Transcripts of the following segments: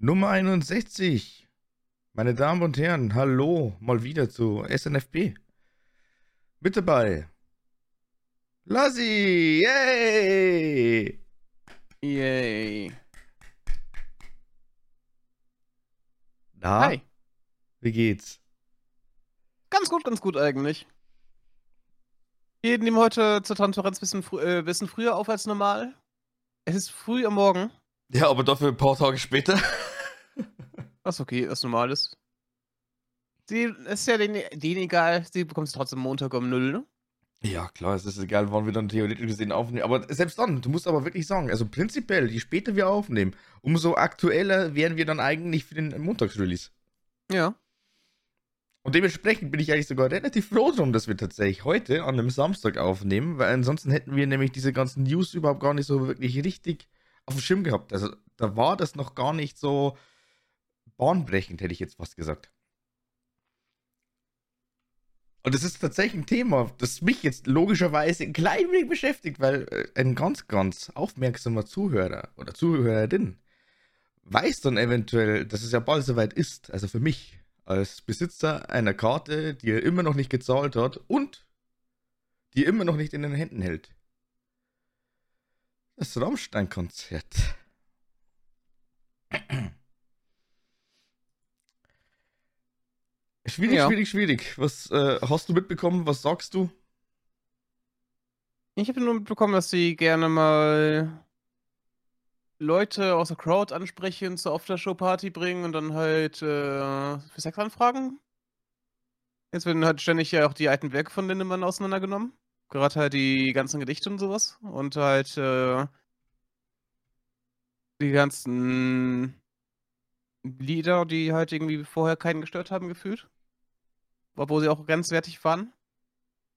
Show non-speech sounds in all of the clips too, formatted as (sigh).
Nummer 61. Meine Damen und Herren, hallo, mal wieder zu SNFP. Mit dabei. Lassi, yay! Yay. Na, Hi. wie geht's? Ganz gut, ganz gut eigentlich. Wir nehmen heute zur Transparenz ein bisschen, frü äh, bisschen früher auf als normal. Es ist früh am Morgen. Ja, aber dafür ein paar Tage später. Was okay, was normal ist. Sie ist ja denen, denen egal, sie bekommt es trotzdem Montag um 0, ne? Ja, klar, es ist egal, wann wir dann theoretisch gesehen aufnehmen. Aber selbst dann, du musst aber wirklich sagen, also prinzipiell, je später wir aufnehmen, umso aktueller wären wir dann eigentlich für den Montagsrelease. Ja. Und dementsprechend bin ich eigentlich sogar relativ froh drum, dass wir tatsächlich heute an einem Samstag aufnehmen, weil ansonsten hätten wir nämlich diese ganzen News überhaupt gar nicht so wirklich richtig auf dem Schirm gehabt. Also da war das noch gar nicht so bahnbrechend, hätte ich jetzt fast gesagt. Und es ist tatsächlich ein Thema, das mich jetzt logischerweise ein klein wenig beschäftigt, weil äh, ein ganz, ganz aufmerksamer Zuhörer oder Zuhörerin weiß dann eventuell, dass es ja bald soweit ist. Also für mich als Besitzer einer Karte, die er immer noch nicht gezahlt hat und die er immer noch nicht in den Händen hält. Das Rammstein-Konzert. Schwierig, Ja. schwierig, schwierig. Was äh, hast du mitbekommen? Was sagst du? Ich habe nur mitbekommen, dass sie gerne mal Leute aus der Crowd ansprechen, zur Aftershow-Party bringen und dann halt äh, für Sex anfragen. Jetzt werden halt ständig ja auch die alten Werke von Lindemann auseinandergenommen. Gerade halt die ganzen Gedichte und sowas. Und halt äh, die ganzen Lieder, die halt irgendwie vorher keinen gestört haben, gefühlt. Obwohl sie auch grenzwertig waren.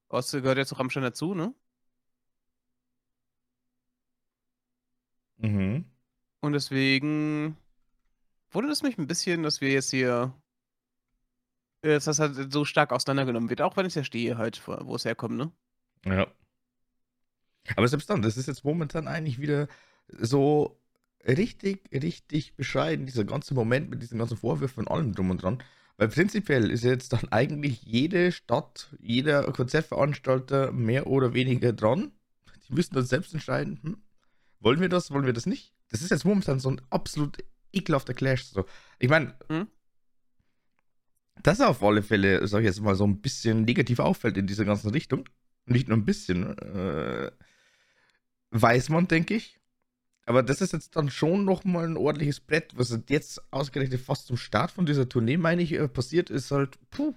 Es gehört ja zu Rammstein dazu, ne? Mhm. Und deswegen wundert es mich ein bisschen, dass wir jetzt hier, äh, dass das halt so stark auseinandergenommen wird. Auch wenn ich ja stehe halt, wo wo es herkommt, ne? Ja. Aber selbst dann, das ist jetzt momentan eigentlich wieder so richtig, richtig bescheiden, dieser ganze Moment mit diesen ganzen Vorwürfen und allem drum und dran. Weil prinzipiell ist jetzt dann (laughs) eigentlich jede Stadt, jeder Konzertveranstalter mehr oder weniger dran. Die müssen das selbst entscheiden. Hm? Wollen wir das, wollen wir das nicht? Das ist jetzt momentan so ein absolut ekelhafter Clash. So. Ich meine, Hm? dass er auf alle Fälle, sag ich jetzt mal, so ein bisschen negativ auffällt in dieser ganzen Richtung. Nicht nur ein bisschen, äh, weiß man, denke ich. Aber das ist jetzt dann schon nochmal ein ordentliches Brett, was jetzt ausgerechnet fast zum Start von dieser Tournee, meine ich, äh, passiert ist halt, puh.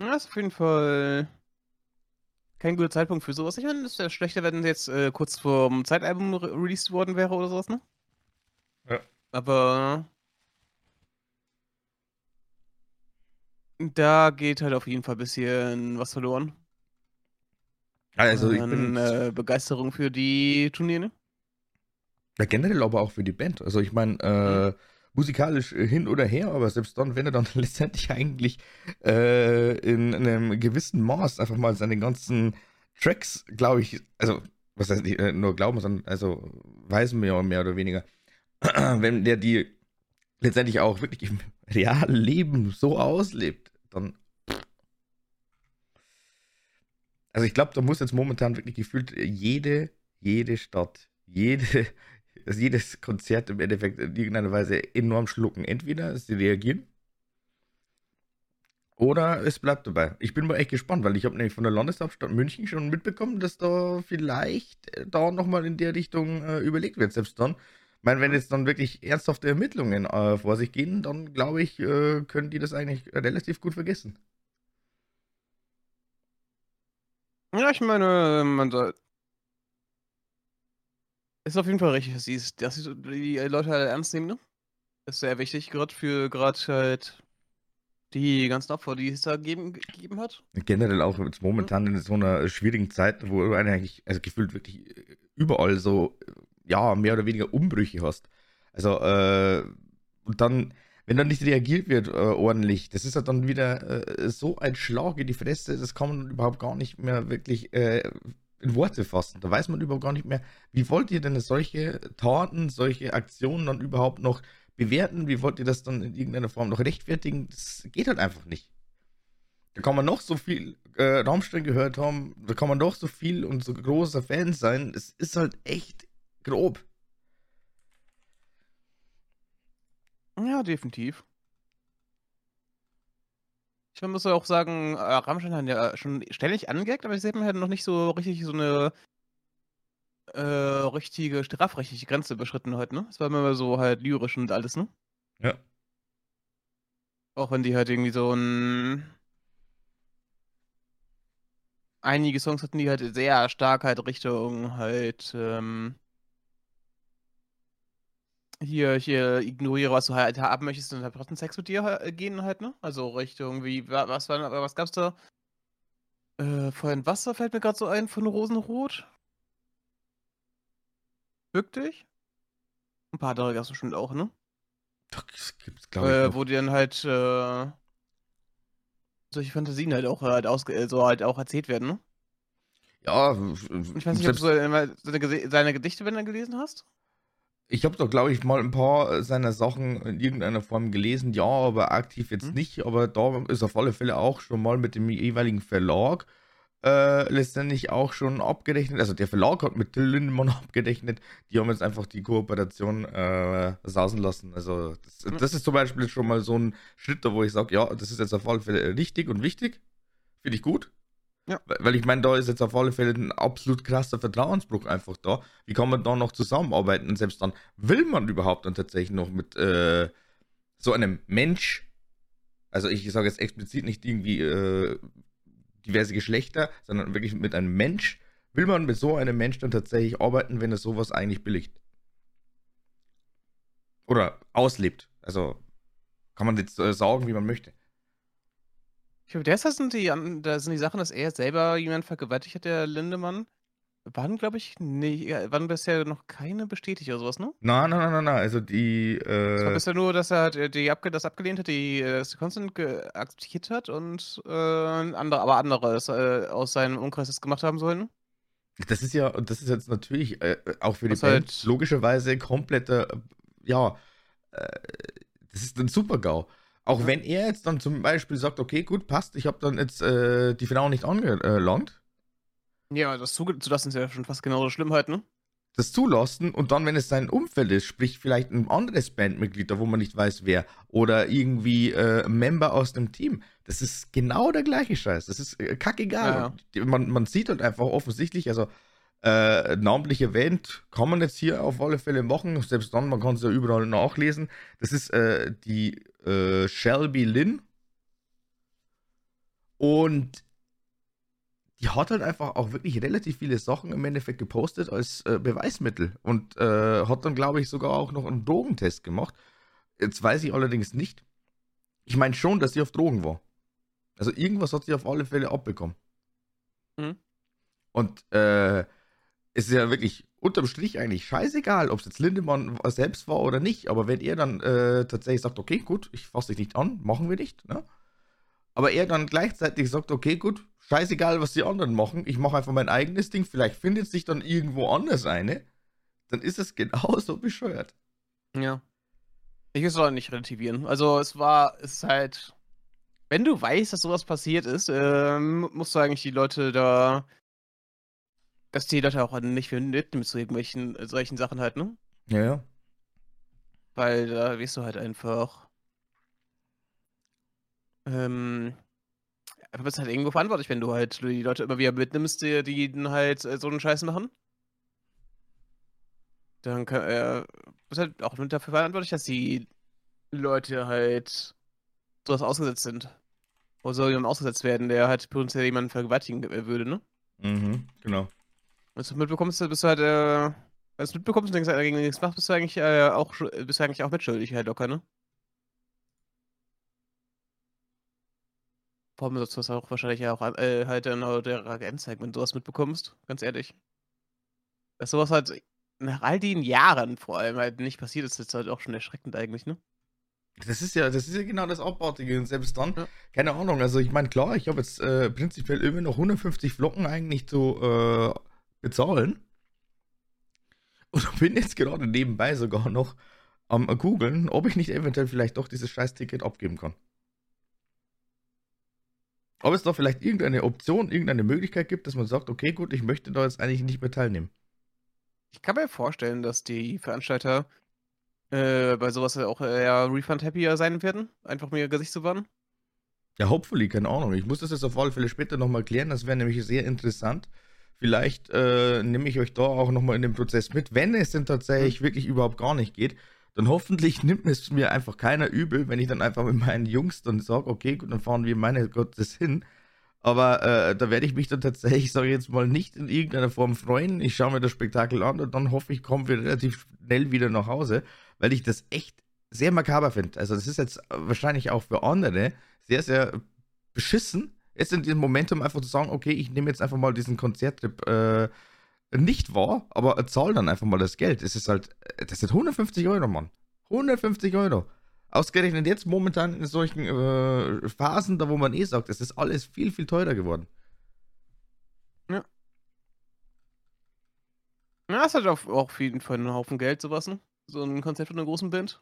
Ja, ist auf jeden Fall kein guter Zeitpunkt für sowas. Ich meine, es wäre schlechter, wenn jetzt äh, kurz vorm Zeitalbum re released worden wäre oder sowas, ne? Ja. Aber da geht halt auf jeden Fall ein bisschen was verloren. Also ich bin äh, Begeisterung für die Turniere. ja, generell aber auch für die Band. Also ich meine, äh, musikalisch äh, hin oder her, aber selbst dann, wenn er dann (laughs) letztendlich eigentlich äh, in, einem gewissen Maß einfach mal seine ganzen Tracks, glaube ich, also was heißt nicht äh, nur glauben, sondern also man ja mehr oder weniger, (clears throat) wenn der die letztendlich auch wirklich im (laughs) realen Leben so auslebt, dann also ich glaube, da muss jetzt momentan wirklich gefühlt jede, jede Stadt, jede, (laughs) also jedes Konzert im Endeffekt in irgendeiner Weise enorm schlucken. Entweder sie reagieren oder es bleibt dabei. Ich bin mal echt gespannt, weil ich habe nämlich von der Landeshauptstadt München schon mitbekommen, dass da vielleicht äh, da nochmal in der Richtung äh, überlegt wird. Selbst dann, ich meine, wenn jetzt dann wirklich ernsthafte Ermittlungen äh, vor sich gehen, dann glaube ich, äh, können die das eigentlich relativ gut vergessen. Ja, ich meine, man soll. Ist auf jeden Fall richtig, dass, sie- dass sie die Leute halt ernst nehmen, ne? Ist sehr wichtig, gerade für gerade halt die ganzen Opfer, die es da geben, gegeben hat. Generell auch jetzt momentan in so einer schwierigen Zeit, wo du eigentlich, also gefühlt wirklich äh, überall so, äh, ja, mehr oder weniger Umbrüche hast. Also, äh, und dann, wenn dann nicht reagiert wird äh, ordentlich, das ist ja dann wieder äh, so ein Schlag in die Fresse, das kann man überhaupt gar nicht mehr wirklich äh, in Worte fassen. Da weiß man überhaupt gar nicht mehr, wie wollt ihr denn solche Taten, solche Aktionen dann überhaupt noch bewerten? Wie wollt ihr das dann in irgendeiner Form noch rechtfertigen? Das geht halt einfach nicht. Da kann man noch so viel äh, Raumstern gehört haben, da kann man doch so viel und so großer Fan sein. Es ist halt echt grob. Ja, definitiv. Ich muss auch sagen, äh, Rammstein hat ja schon ständig angeckt, aber ich sehe mir halt noch nicht so richtig so eine äh, richtige, strafrechtliche Grenze überschritten halt, ne? Es war immer so halt lyrisch und alles, ne? Ja. Auch wenn die halt irgendwie so ein einige Songs hatten, die halt sehr stark halt Richtung halt ähm, hier, hier ignoriere, was du halt haben möchtest und halt trotzdem Sex mit dir äh, gehen halt, ne? Also Richtung, wie, was war, was gab's da? Äh, vorhin Wasser fällt mir gerade so ein von Rosenrot. Wirklich? Ein paar andere gab's bestimmt auch, ne? Das gibt's, glaube ich. Äh, wo die dann halt äh, solche Fantasien halt auch halt ausge äh, so halt auch erzählt werden, ne? Ja, ich weiß nicht, ob du seine, seine Gedichte, wenn du gelesen hast? Ich habe doch, glaube ich, mal ein paar seiner Sachen in irgendeiner Form gelesen, ja, aber aktiv jetzt hm. nicht. Aber da ist auf alle Fälle auch schon mal mit dem jeweiligen Verlag äh, letztendlich auch schon abgerechnet. Also der Verlag hat mit Till Lindemann (laughs) abgerechnet. Die haben jetzt einfach die Kooperation äh, sausen lassen. Also das, das, ist zum Beispiel schon mal so ein Schritt, wo ich sage, ja, das ist jetzt auf alle Fälle richtig und wichtig. Finde ich gut. Ja. Weil ich meine, da ist jetzt auf alle Fälle ein absolut krasser Vertrauensbruch einfach da. Wie kann man da noch zusammenarbeiten? Und selbst dann will man überhaupt dann tatsächlich noch mit äh, so einem Mensch, also ich sage jetzt explizit nicht irgendwie äh, diverse Geschlechter, sondern wirklich mit einem Mensch, will man mit so einem Mensch dann tatsächlich arbeiten, wenn er sowas eigentlich billigt? Oder auslebt. Also kann man jetzt äh, sagen, wie man möchte. Ich glaube, derzeit sind die, da sind die Sachen, dass er selber jemanden vergewaltigt hat, der Lindemann. Waren, glaube ich, nicht, waren bisher noch keine bestätigt oder sowas, ne? Nein, nein, nein, nein, nein. Also die. Äh... Es war bisher nur, dass er halt die abge das abgelehnt hat, die äh, Constant akzeptiert hat und äh, andere, aber anderes äh, aus seinem Umkreis das gemacht haben sollen. Das ist ja, das ist jetzt natürlich äh, auch für die Was Band halt logischerweise kompletter, ja, äh, das ist ein Super-GAU. Auch ja. wenn er jetzt dann zum Beispiel sagt, okay, gut, passt, ich habe dann jetzt äh, die Frau nicht angelangt. Ja, das zulassen ist ja schon fast genauso schlimm halt, ne? Das zulassen und dann, wenn es sein Umfeld ist, sprich vielleicht ein anderes Bandmitglied, da wo man nicht weiß wer, oder irgendwie äh, ein Member aus dem Team, das ist genau der gleiche Scheiß. Das ist äh, kackegal. Ja. Man, man sieht halt einfach offensichtlich, also äh, namentlich erwähnt, kann man jetzt hier auf alle Fälle machen. Selbst dann, man kann es ja überall nachlesen. Das ist äh, die äh, Shelby Lynn. Und die hat halt einfach auch wirklich relativ viele Sachen im Endeffekt gepostet als äh, Beweismittel. Und äh, hat dann, glaube ich, sogar auch noch einen Drogentest gemacht. Jetzt weiß ich allerdings nicht. Ich meine schon, dass sie auf Drogen war. Also irgendwas hat sie auf alle Fälle abbekommen. Mhm. Und äh, es ist ja wirklich unterm Strich eigentlich scheißegal, ob es jetzt Lindemann selbst war oder nicht. Aber wenn er dann äh, tatsächlich sagt, okay, gut, ich fasse dich nicht an, machen wir nicht, ne? Aber er dann gleichzeitig sagt, okay, gut, scheißegal, was die anderen machen, ich mache einfach mein eigenes Ding, vielleicht findet sich dann irgendwo anders eine, dann ist es (laughs) genauso bescheuert. Ja. Ich will es auch nicht relativieren. Also es war, es ist halt, wenn du weißt, dass sowas passiert ist, äh, musst du eigentlich die Leute da dass die Leute auch nicht mitnehmen zu irgendwelchen äh, solchen Sachen halt, ne? Ja, ja. Weil da wirst du halt einfach. Ähm, du bist halt irgendwo verantwortlich, wenn du halt die Leute immer wieder mitnimmst, die, die halt äh, so einen Scheiß machen. Dann kann, äh, bist halt auch dafür verantwortlich, dass die Leute halt sowas ausgesetzt sind. Oder soll jemand ausgesetzt werden, der halt potenziell jemanden vergewaltigen äh, würde, ne? Mhm, genau. Wenn du mitbekommst, bist du halt, äh, wenn du mitbekommst und denkst, er gegen nichts macht, bist du eigentlich äh, auch bist du eigentlich auch mitschuldig halt locker, ne? Vor allem sollst du das auch wahrscheinlich auch äh, halt in der Reagenz zeigen, wenn du sowas mitbekommst, ganz ehrlich. Dass sowas halt nach all den Jahren vor allem halt nicht passiert ist, ist halt auch schon erschreckend eigentlich, ne? Das ist ja, das ist ja genau das Abartige. Und selbst dann, ja. keine Ahnung, also ich meine, klar, ich habe jetzt äh, prinzipiell immer noch 150 Flocken eigentlich zu äh, bezahlen. Und (laughs) bin jetzt gerade nebenbei sogar noch am googeln, ob ich nicht eventuell vielleicht doch dieses Scheiß-Ticket abgeben kann. Ob es da vielleicht irgendeine Option, irgendeine Möglichkeit gibt, dass man sagt, okay, gut, ich möchte da jetzt eigentlich nicht mehr teilnehmen. Ich kann mir vorstellen, dass die Veranstalter äh, bei sowas auch eher refund-happier sein werden, einfach mir Gesicht zu wahren. Ja, hopefully, keine Ahnung. Ich muss das jetzt auf alle Fälle später nochmal klären. Das wäre nämlich sehr interessant. Vielleicht äh, nehme ich euch da auch nochmal in den Prozess mit. Wenn es denn tatsächlich mhm. wirklich überhaupt gar nicht geht, dann hoffentlich (laughs) nimmt es mir einfach keiner übel, wenn ich dann einfach mit meinen Jungs dann sage, okay, gut, dann fahren wir meine Gottes hin. Aber äh, da werde ich mich dann tatsächlich, sage ich jetzt mal, nicht in irgendeiner Form freuen. Ich schaue mir das Spektakel an und dann hoffe ich, kommen wir relativ schnell wieder nach Hause, weil ich das echt sehr makaber finde. Also das ist jetzt wahrscheinlich auch für andere sehr, sehr beschissen, jetzt in diesem Momentum einfach zu sagen, okay, ich nehme jetzt einfach mal diesen Konzerttrip äh, nicht wahr, aber zahl dann einfach mal das Geld. Es ist halt, das sind 150 Euro, Mann. 150 Euro. Ausgerechnet jetzt momentan in solchen äh, Phasen, da wo man eh sagt, es ist alles viel, viel teurer geworden. Ja. Ja, es hat auch auf jeden Fall einen Haufen Geld, sowas, ne? So ein Konzert von einer großen Band.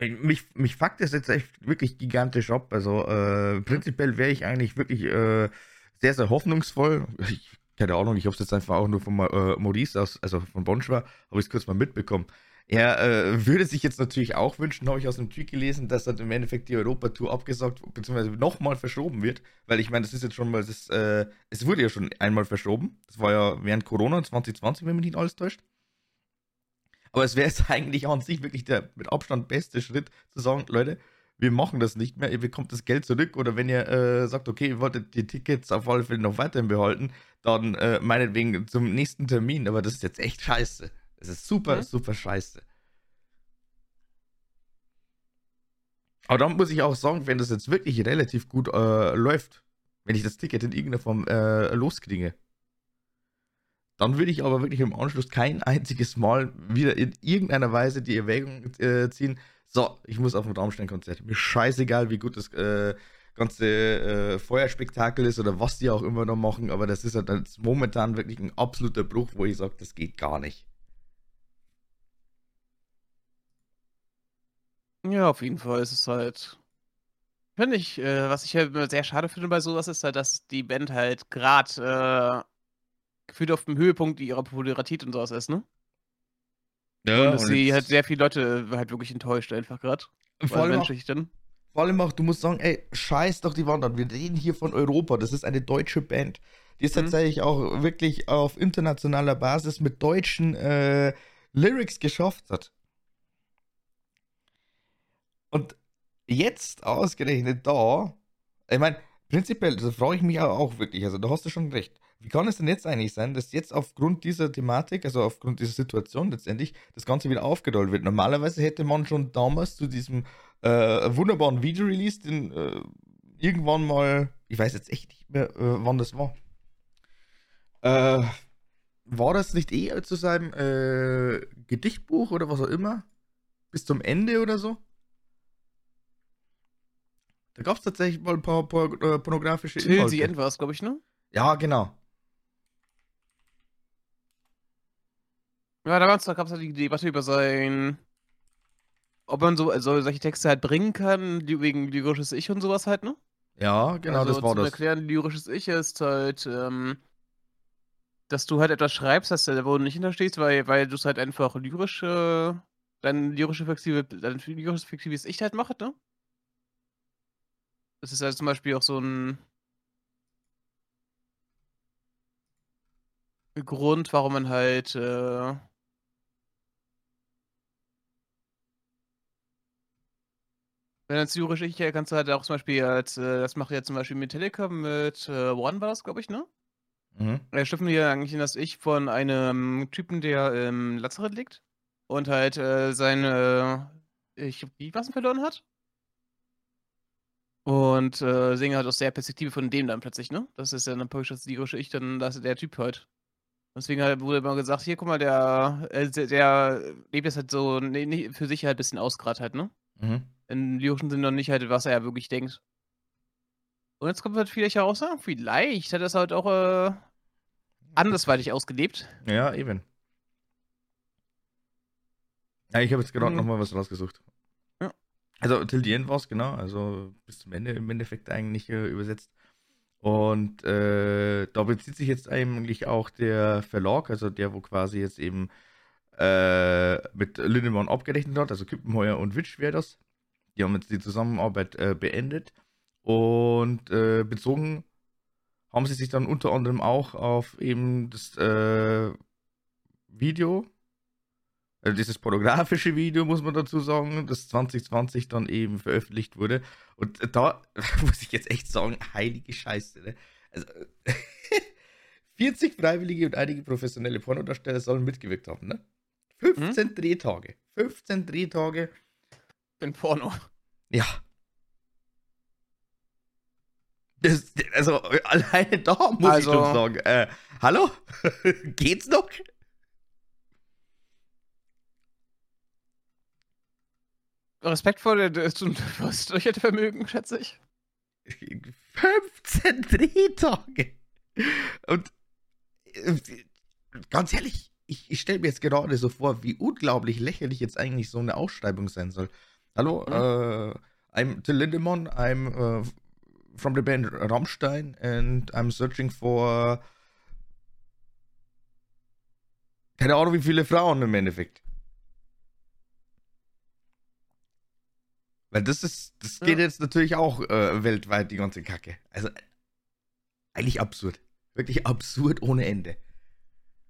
Mich, mich fuckt das jetzt echt wirklich gigantisch ab. Also, äh, prinzipiell wäre ich eigentlich wirklich äh, sehr, sehr hoffnungsvoll. (laughs) Ich, keine Ahnung, ich habe es jetzt einfach auch nur von äh, Maurice aus, also von Bonschwa, habe ich es kurz mal mitbekommen. Er äh, würde sich jetzt natürlich auch wünschen, habe ich aus einem Tweet gelesen, dass dann im Endeffekt die Europatour abgesagt bzw. nochmal verschoben wird, weil ich meine, das ist jetzt schon mal das, äh, es wurde ja schon einmal verschoben. Das war ja während Corona 2020, wenn mich nicht alles täuscht. Aber es wäre jetzt (laughs) eigentlich an sich wirklich der mit Abstand beste Schritt zu sagen, Leute, wir machen das nicht mehr, ihr bekommt das Geld zurück oder wenn ihr äh, sagt, okay, ihr wolltet die Tickets auf alle Fälle noch weiterhin behalten, dann äh, meinetwegen zum nächsten Termin, aber das ist jetzt echt scheiße. Es ist super, mhm. super scheiße. Aber dann muss ich auch sagen, wenn das jetzt wirklich relativ gut äh, läuft, wenn ich das Ticket in irgendeiner Form äh, loskriege, dann würde ich aber wirklich im Anschluss kein einziges Mal wieder in irgendeiner Weise die Erwägung äh, ziehen, so, ich muss auf ein Raumstein-Konzert. Mir scheißegal, wie gut das äh, ganze äh, Feuerspektakel ist oder was die auch immer noch machen, aber das ist halt momentan wirklich ein absoluter Bruch, wo ich sage, das geht gar nicht. Ja, auf jeden Fall ist es halt. Finde ich, äh, was ich halt sehr schade finde bei sowas, ist halt, dass die Band halt gerade äh, gefühlt auf dem Höhepunkt ihrer Popularität und sowas ist, ne? Ja, und dass und sie halt sehr viele Leute halt wirklich enttäuscht, einfach gerade. Vor allem, auch, vor allem auch, du musst sagen, ey, scheiß doch die Wandern. Wir reden hier von Europa. Das ist eine deutsche Band, die es mhm. tatsächlich auch wirklich auf internationaler Basis mit deutschen äh, Lyrics geschafft hat. Und jetzt ausgerechnet da, ich meine, prinzipiell, das frage ich mich auch wirklich, also da hast du schon recht. Wie kann es denn jetzt eigentlich sein, dass jetzt aufgrund dieser Thematik, also aufgrund dieser Situation letztendlich, das Ganze wieder aufgerollt wird? Normalerweise hätte man schon damals zu diesem äh, wunderbaren Video-Release, den äh, irgendwann mal, ich weiß jetzt echt nicht mehr, äh, wann das war. Äh, war das nicht eh zu seinem äh, Gedichtbuch oder was auch immer? Bis zum Ende oder so? Da gab es tatsächlich mal ein paar, paar äh, pornografische Till Inhalte. Till war es, glaube ich, ne? Ja, genau. Ja, damals gab es halt die Debatte über sein. Ob man so also solche Texte halt bringen kann, wegen lyrisches Ich und sowas halt, ne? Ja, genau, also, das war das. erklären, lyrisches Ich ist halt, ähm, dass du halt etwas schreibst, dass du, wo du nicht hinterstehst, weil, weil du es halt einfach lyrisch, äh, dein lyrische fiktive, dein lyrisches fiktives Ich halt macht, ne? Das ist halt zum Beispiel auch so ein Grund, warum man halt, äh wenn du lyrisch ich kannst du halt auch zum Beispiel äh, das macht ja zum Beispiel Metallica mit äh, One war das, glaube ich, ne? Mhm. Da stiften wir eigentlich in das Ich von einem Typen, der im Lazarett liegt und halt äh, seine, ich, wie was verloren hat. Und äh, sehen halt aus der Perspektive von dem dann plötzlich, ne? Das ist ja dann praktisch das lyrische Ich, dann das der Typ halt. Deswegen halt wurde immer gesagt, hier, guck mal, der, äh, der, der lebt jetzt halt so nee, für sich halt ein bisschen aus gerade halt, ne? Mhm. Im lyrischen Sinne noch nicht halt, was er ja wirklich denkt. Und jetzt kommt halt vielleicht heraus, ja, vielleicht hat er es halt auch, äh, andersweitig ausgelebt. Ja, eben. Ja, ich habe jetzt gerade Mhm. noch mal was rausgesucht. Ja. Also Till the End war es, genau. Also bis zum Ende im Endeffekt eigentlich äh, übersetzt. Und äh, da bezieht sich jetzt eigentlich auch der Verlag, also der, wo quasi jetzt eben äh, mit Lindemann abgerechnet hat, also Kippenheuer und Witsch wäre das. Die haben jetzt die Zusammenarbeit äh, beendet. Und äh, bezogen haben sie sich dann unter anderem auch auf eben das äh, Video, also dieses pornografische Video, muss man dazu sagen, das 2020 dann eben veröffentlicht wurde. Und da (laughs) muss ich jetzt echt sagen, heilige Scheiße. Ne? Also, (laughs) 40 Freiwillige und einige professionelle Pornodarsteller sollen mitgewirkt haben. Ne? 15 Drehtage. 15 Drehtage. In Porno. Ja. Das, also alleine da muss Also- ich schon sagen, äh, hallo? (laughs) Geht's noch? Respekt vor der, das Durchhaltevermögen, schätze ich. 15 Drehtage. Und äh, ganz ehrlich, ich, ich stelle mir jetzt gerade so vor, wie unglaublich lächerlich jetzt eigentlich so eine Ausschreibung sein soll. Hallo, äh, I'm Till Lindemann, I'm uh, from the band Rammstein and I'm searching for keine Ahnung wie viele Frauen im Endeffekt. Weil das ist, das Ja. geht jetzt natürlich auch äh, weltweit, die ganze Kacke. Also eigentlich absurd. Wirklich absurd ohne Ende.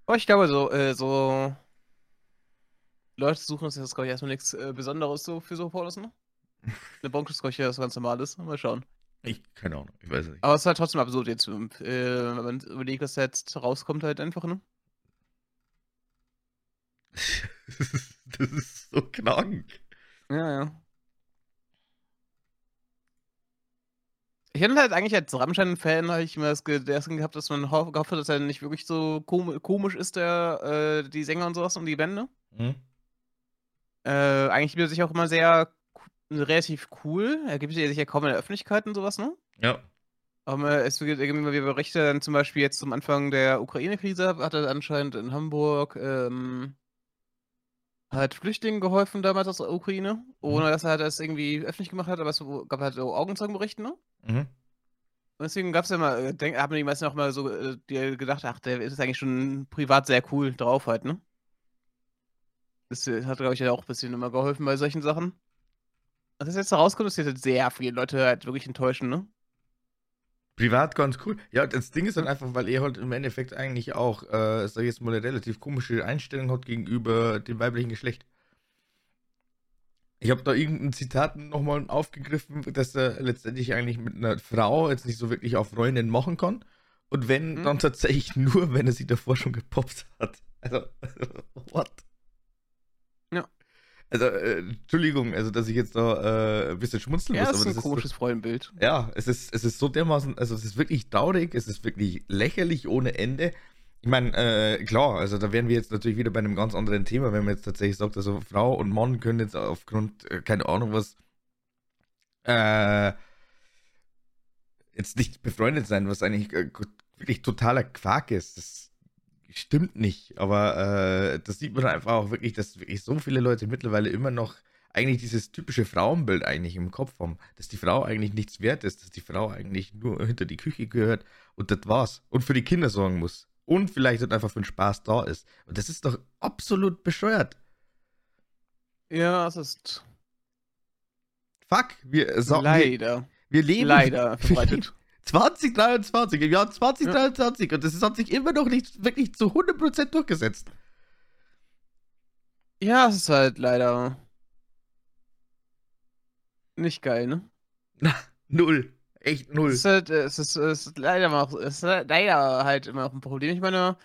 Aber ich glaube, so, äh, so Leute suchen uns jetzt, glaube ich, erstmal nichts äh, Besonderes so für so Pornos, ne? (laughs) Eine Bonk ist, glaube ich, was ganz Normales. Mal schauen. Ich, keine Ahnung, ich weiß nicht. Aber es ist halt trotzdem absurd jetzt, äh, wenn man überlegt, dass jetzt rauskommt halt einfach, ne? das, (laughs) ist, das ist so krank. Ja, ja. Ich hätte halt eigentlich als Rammstein-Fan habe ich immer das Gedanken gehabt, dass man ho gehofft hat, dass er nicht wirklich so kom komisch ist, der, äh, die Sänger und sowas und die Bände. Hm? Äh, eigentlich gibt er sich auch immer sehr relativ cool. Er gibt sich ja kaum in der Öffentlichkeit und sowas, ne? Ja. Aber es gibt immer wieder Berichte, dann zum Beispiel jetzt zum Anfang der Ukraine-Krise hat er anscheinend in Hamburg ähm, halt Flüchtlingen geholfen damals aus der Ukraine, ohne dass er das irgendwie öffentlich gemacht hat, aber es gab halt so Augenzeugenberichte, ne? Mhm. Und deswegen gab es ja mal, äh, denk, haben die meisten auch mal so äh, gedacht, ach, der ist eigentlich schon privat sehr cool drauf halt, ne? Das äh, hat, glaube ich, ja auch ein bisschen immer geholfen bei solchen Sachen. Was jetzt da rauskommt, ist jetzt sehr viele Leute halt wirklich enttäuschen, ne? Privat ganz cool. Ja, das Ding ist halt einfach, weil er halt im Endeffekt eigentlich auch, äh, sag ich jetzt mal, eine relativ komische Einstellung hat gegenüber dem weiblichen Geschlecht. Ich habe da irgendein Zitat nochmal aufgegriffen, dass er letztendlich eigentlich mit einer Frau jetzt nicht so wirklich auf Freundin machen kann. Und wenn, Mhm. dann tatsächlich nur, wenn er sie davor schon gepoppt hat. Also, (laughs) what? Ja. Also, äh, Entschuldigung, also dass ich jetzt da äh, ein bisschen schmunzeln Ja, muss, das ist aber ein das ist komisches Freundbild. ja, es ist, es ist so dermaßen, also es ist wirklich traurig, es ist wirklich lächerlich ohne Ende. Ich meine, äh, klar, also da wären wir jetzt natürlich wieder bei einem ganz anderen Thema, wenn man jetzt tatsächlich sagt, also Frau und Mann können jetzt aufgrund, äh, keine Ahnung was, äh, jetzt nicht befreundet sein, was eigentlich äh, wirklich totaler Quark ist. Das stimmt nicht, aber äh, das sieht man einfach auch wirklich, dass wirklich so viele Leute mittlerweile immer noch eigentlich dieses typische Frauenbild eigentlich im Kopf haben, dass die Frau eigentlich nichts wert ist, dass die Frau eigentlich nur (laughs) hinter die Küche gehört und das war's und für die Kinder sorgen muss und vielleicht halt einfach für den Spaß da ist. Und das ist doch absolut bescheuert. Ja, es ist Fuck, wir, so, wir, leider, wir leben leider (laughs) verbreitet. 2023, im Jahr 2023 und das hat sich immer noch nicht wirklich zu 100% durchgesetzt. Ja, es ist halt leider nicht geil, ne? Null. Echt null. Es ist halt, äh, es ist, es ist leider mal, auch- es ist halt leider halt immer noch ein Problem. Ich meine,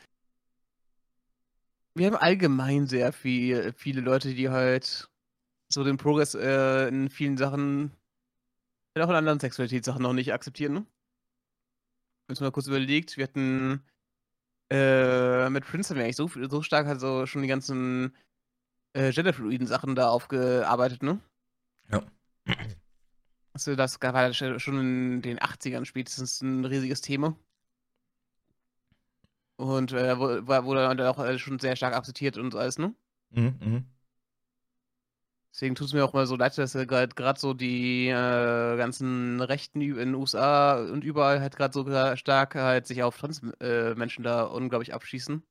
wir haben allgemein sehr viel, viele Leute, die halt so den Progress äh, in vielen Sachen, auch in anderen Sexualitätssachen noch nicht akzeptieren, ne? Man mal kurz überlegt, wir hatten äh, mit Prince haben wir eigentlich so, so stark halt so schon die ganzen äh, genderfluiden Sachen da aufgearbeitet, ne? Ja. Also das halt schon in den 80ern spätestens ein riesiges Thema. Und, äh, wu war wurde dann auch, äh, schon sehr stark akzeptiert und alles, ne? Mhm, mhm. Deswegen tut's mir auch immer so leid, dass, äh, grad grad so die, äh, ganzen Rechten in USA und überall halt grad so stark halt sich auf Trans äh, da unglaublich abschießen.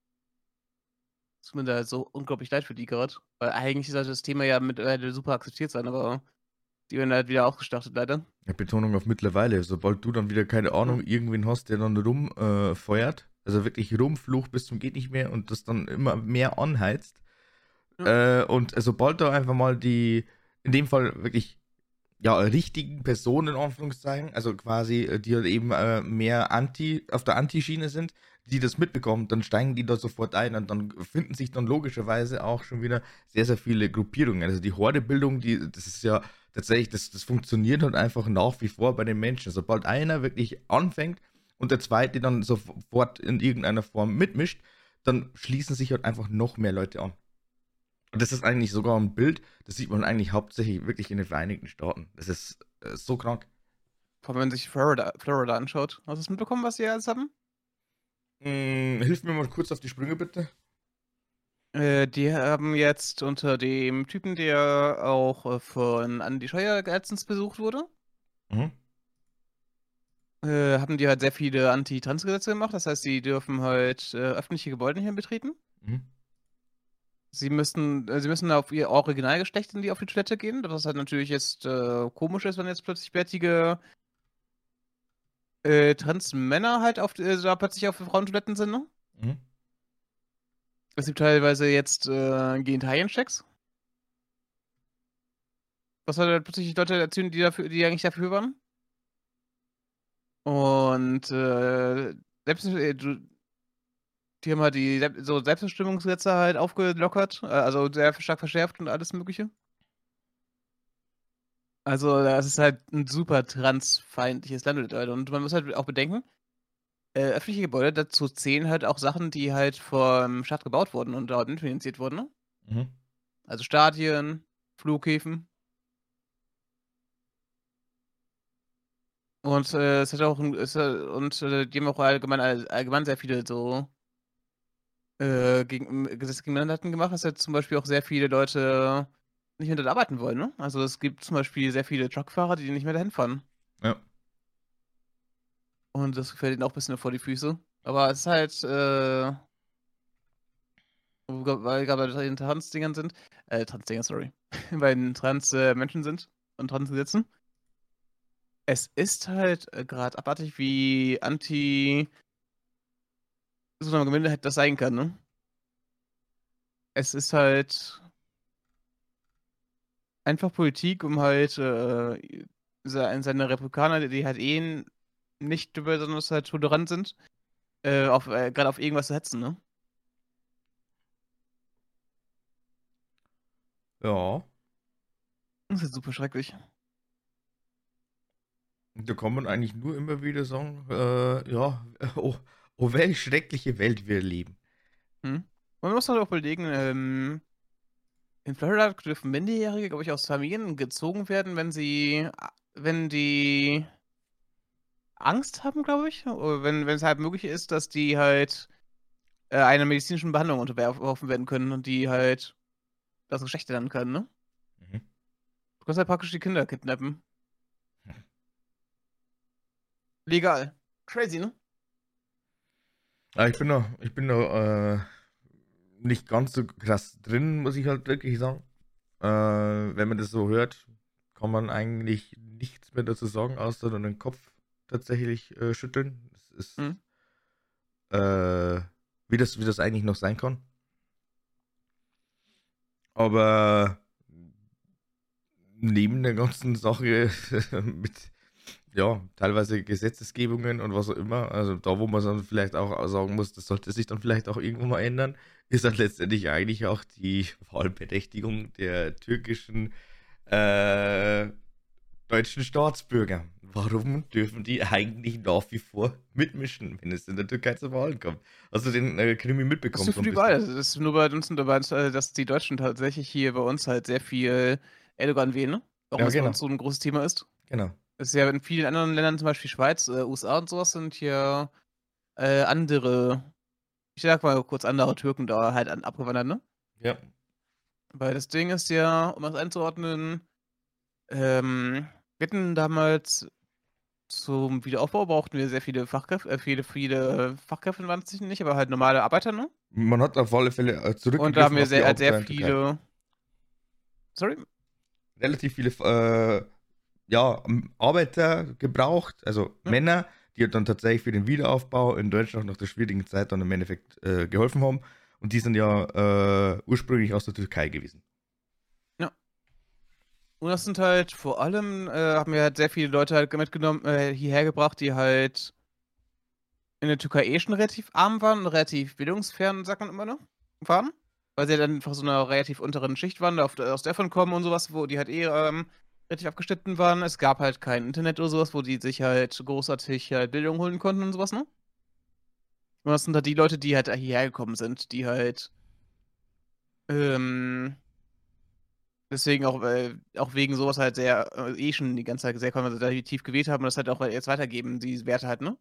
Tut mir da so unglaublich leid für die grad, weil eigentlich sollte das Thema ja mittlerweile super akzeptiert sein, aber die werden halt wieder ausgeschlachtet leider. Ja, Betonung auf mittlerweile. Sobald du dann wieder, keine Ahnung, irgendwen hast, der dann rum äh, also wirklich rumflucht bis zum geht nicht mehr und das dann immer mehr anheizt. Äh, und sobald da einfach mal die, in dem Fall wirklich, ja, richtigen Personen, in Anführungszeichen, also quasi, äh, die halt eben äh, mehr Anti, auf der Anti-Schiene sind, die das mitbekommen, dann steigen die da sofort ein und dann finden sich dann logischerweise auch schon wieder sehr, sehr viele Gruppierungen. Also die Hordebildung, die, das ist ja tatsächlich, das, das funktioniert halt einfach nach wie vor bei den Menschen. Sobald einer wirklich anfängt und der zweite dann sofort in irgendeiner Form mitmischt, dann schließen sich halt einfach noch mehr Leute an. Und das ist eigentlich sogar ein Bild, das sieht man eigentlich hauptsächlich wirklich in den Vereinigten Staaten. Das ist äh, so krank. Vor allem, wenn man sich Florida, Florida anschaut. Hast du es mitbekommen, was die jetzt haben? Hm, hilf mir mal kurz auf die Sprünge, bitte. Äh, die haben jetzt unter dem Typen, der auch äh, von Andi Scheuer letztens besucht wurde, Mhm. äh, haben die halt sehr viele Anti-Trans-Gesetze gemacht. Das heißt, sie dürfen halt äh, öffentliche Gebäude nicht mehr betreten. Mhm. Sie müssen, äh, sie müssen auf ihr Originalgeschlecht in die auf die Toilette gehen. Das halt natürlich jetzt äh, komisch ist, wenn jetzt plötzlich bärtige äh, Trans-Männer halt auf, äh, da plötzlich auf Frauentoiletten sind, ne? Mhm. Es gibt teilweise jetzt äh, Genitalien-Checks. Was halt plötzlich Leute erzählen, die dafür, die eigentlich dafür waren. Und äh, selbst, äh, du, die haben halt die so Selbstbestimmungsgesetze halt aufgelockert, äh, also sehr stark verschärft und alles Mögliche. Also, das ist halt ein super transfeindliches Land mittlerweile. Und man muss halt auch bedenken, äh, öffentliche Gebäude, dazu zählen halt auch Sachen, die halt vom Staat gebaut wurden und dort mitfinanziert wurden, ne? Mhm. Also Stadien, Flughäfen. Und äh, es hat auch ein, es, und äh, die haben auch allgemein, all- allgemein sehr viele so äh, gegen, Gesetze gegen Minderheiten gemacht, dass jetzt zum Beispiel auch sehr viele Leute nicht mehr dort arbeiten wollen, ne? Also es gibt zum Beispiel sehr viele Truckfahrer, die nicht mehr dahin fahren. Ja. Und das fällt ihnen auch ein bisschen vor die Füße. Aber es ist halt, äh, weil gerade bei den Trans-Dingern sind, äh, Trans-Dingern, sorry, (laughs) bei den Trans-Menschen sind und Trans-Gesetzen. Es ist halt äh, gerade abartig, wie anti so eine Minderheit das sein kann, ne? Es ist halt einfach Politik, um halt äh, se- seine Republikaner, die halt eh nicht besonders halt tolerant sind, äh, auf, äh, gerade auf irgendwas zu hetzen, ne? Ja. Das ist super schrecklich. Da kann man eigentlich nur immer wieder sagen, äh, ja, (laughs) oh, oh, welch schreckliche Welt wir leben. Hm? Man muss halt auch überlegen, ähm, in Florida dürfen Minderjährige, glaube ich, aus Familien gezogen werden, wenn sie, wenn die Angst haben, glaube ich, oder wenn, wenn es halt möglich ist, dass die halt äh, einer medizinischen Behandlung unterworfen werden können und die halt das Geschlecht lernen können, ne? Mhm. Du kannst halt praktisch die Kinder kidnappen. Legal. Crazy, ne? Aber ich bin da, ich bin da äh, nicht ganz so krass drin, muss ich halt wirklich sagen. Äh, wenn man das so hört, kann man eigentlich nichts mehr dazu sagen, außer dann den Kopf tatsächlich äh, schütteln. Das ist, Mhm. äh, wie das, wie das eigentlich noch sein kann. Aber neben der ganzen Sache (laughs) mit, ja, teilweise Gesetzesgebungen und was auch immer, also da, wo man dann vielleicht auch sagen muss, das sollte sich dann vielleicht auch irgendwann mal ändern, ist dann letztendlich eigentlich auch die (laughs) Wahlberechtigung der türkischen äh, deutschen Staatsbürger. Warum dürfen die eigentlich nach wie vor mitmischen, wenn es in der Türkei zur Wahl kommt? Hast du den äh, Krimi Das mitbekommen? so ein überall. Das ist nur bei uns, nur bei uns, äh, dass die Deutschen tatsächlich hier bei uns halt sehr viel Erdogan wählen, ne? Warum Ja, das genau. so ein großes Thema ist. Genau. Ist ja in vielen anderen Ländern, zum Beispiel Schweiz, äh, USA und sowas, sind hier äh, andere ich sag mal kurz andere Türken da halt an, abgewandert, ne? Ja. Weil das Ding ist ja, um das einzuordnen, ähm, wir hatten damals zum Wiederaufbau brauchten wir sehr viele Fachkräfte, äh, viele, viele Fachkräfte waren es nicht, aber halt normale Arbeiter, ne? Man hat auf alle Fälle äh, zurückgegriffen Und da haben wir sehr, halt sehr viele. Sorry? relativ viele äh, ja, Arbeiter gebraucht, also Ja. Männer, die dann tatsächlich für den Wiederaufbau in Deutschland nach der schwierigen Zeit dann im Endeffekt äh, geholfen haben. Und die sind ja äh, ursprünglich aus der Türkei gewesen. Und das sind halt vor allem, äh, haben wir halt sehr viele Leute halt mitgenommen, äh, hierher gebracht, die halt in der Türkei eh schon relativ arm waren, relativ bildungsfern, sagt man immer noch, waren. Weil sie halt einfach so einer relativ unteren Schicht waren, aus davon kommen und sowas, wo die halt eh ähm, relativ abgeschnitten waren. Es gab halt kein Internet oder sowas, wo die sich halt großartig halt Bildung holen konnten und sowas, ne? Und das sind halt die Leute, die halt hierher gekommen sind, die halt ähm, deswegen auch, äh, auch wegen sowas halt sehr, äh, eh schon die ganze Zeit sehr konservativ gewählt haben und das halt auch jetzt weitergeben, die Werte halt, ne?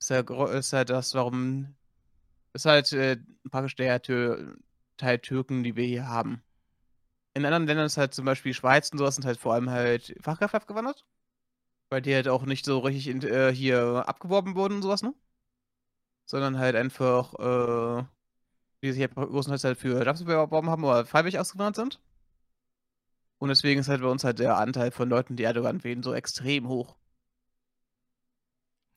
Ist gro- ist halt das, warum, ist halt äh, praktisch der Teil Türken, die wir hier haben. In anderen Ländern ist halt zum Beispiel Schweiz und sowas sind halt vor allem halt Fachkräfte abgewandert. Weil die halt auch nicht so richtig in, äh, hier abgeworben wurden und sowas, ne? Sondern halt einfach, äh, die sich halt größtenteils halt für Jobs beworben haben oder freiwillig ausgewandert sind. Und deswegen ist halt bei uns halt der Anteil von Leuten, die Erdogan wählen, so extrem hoch.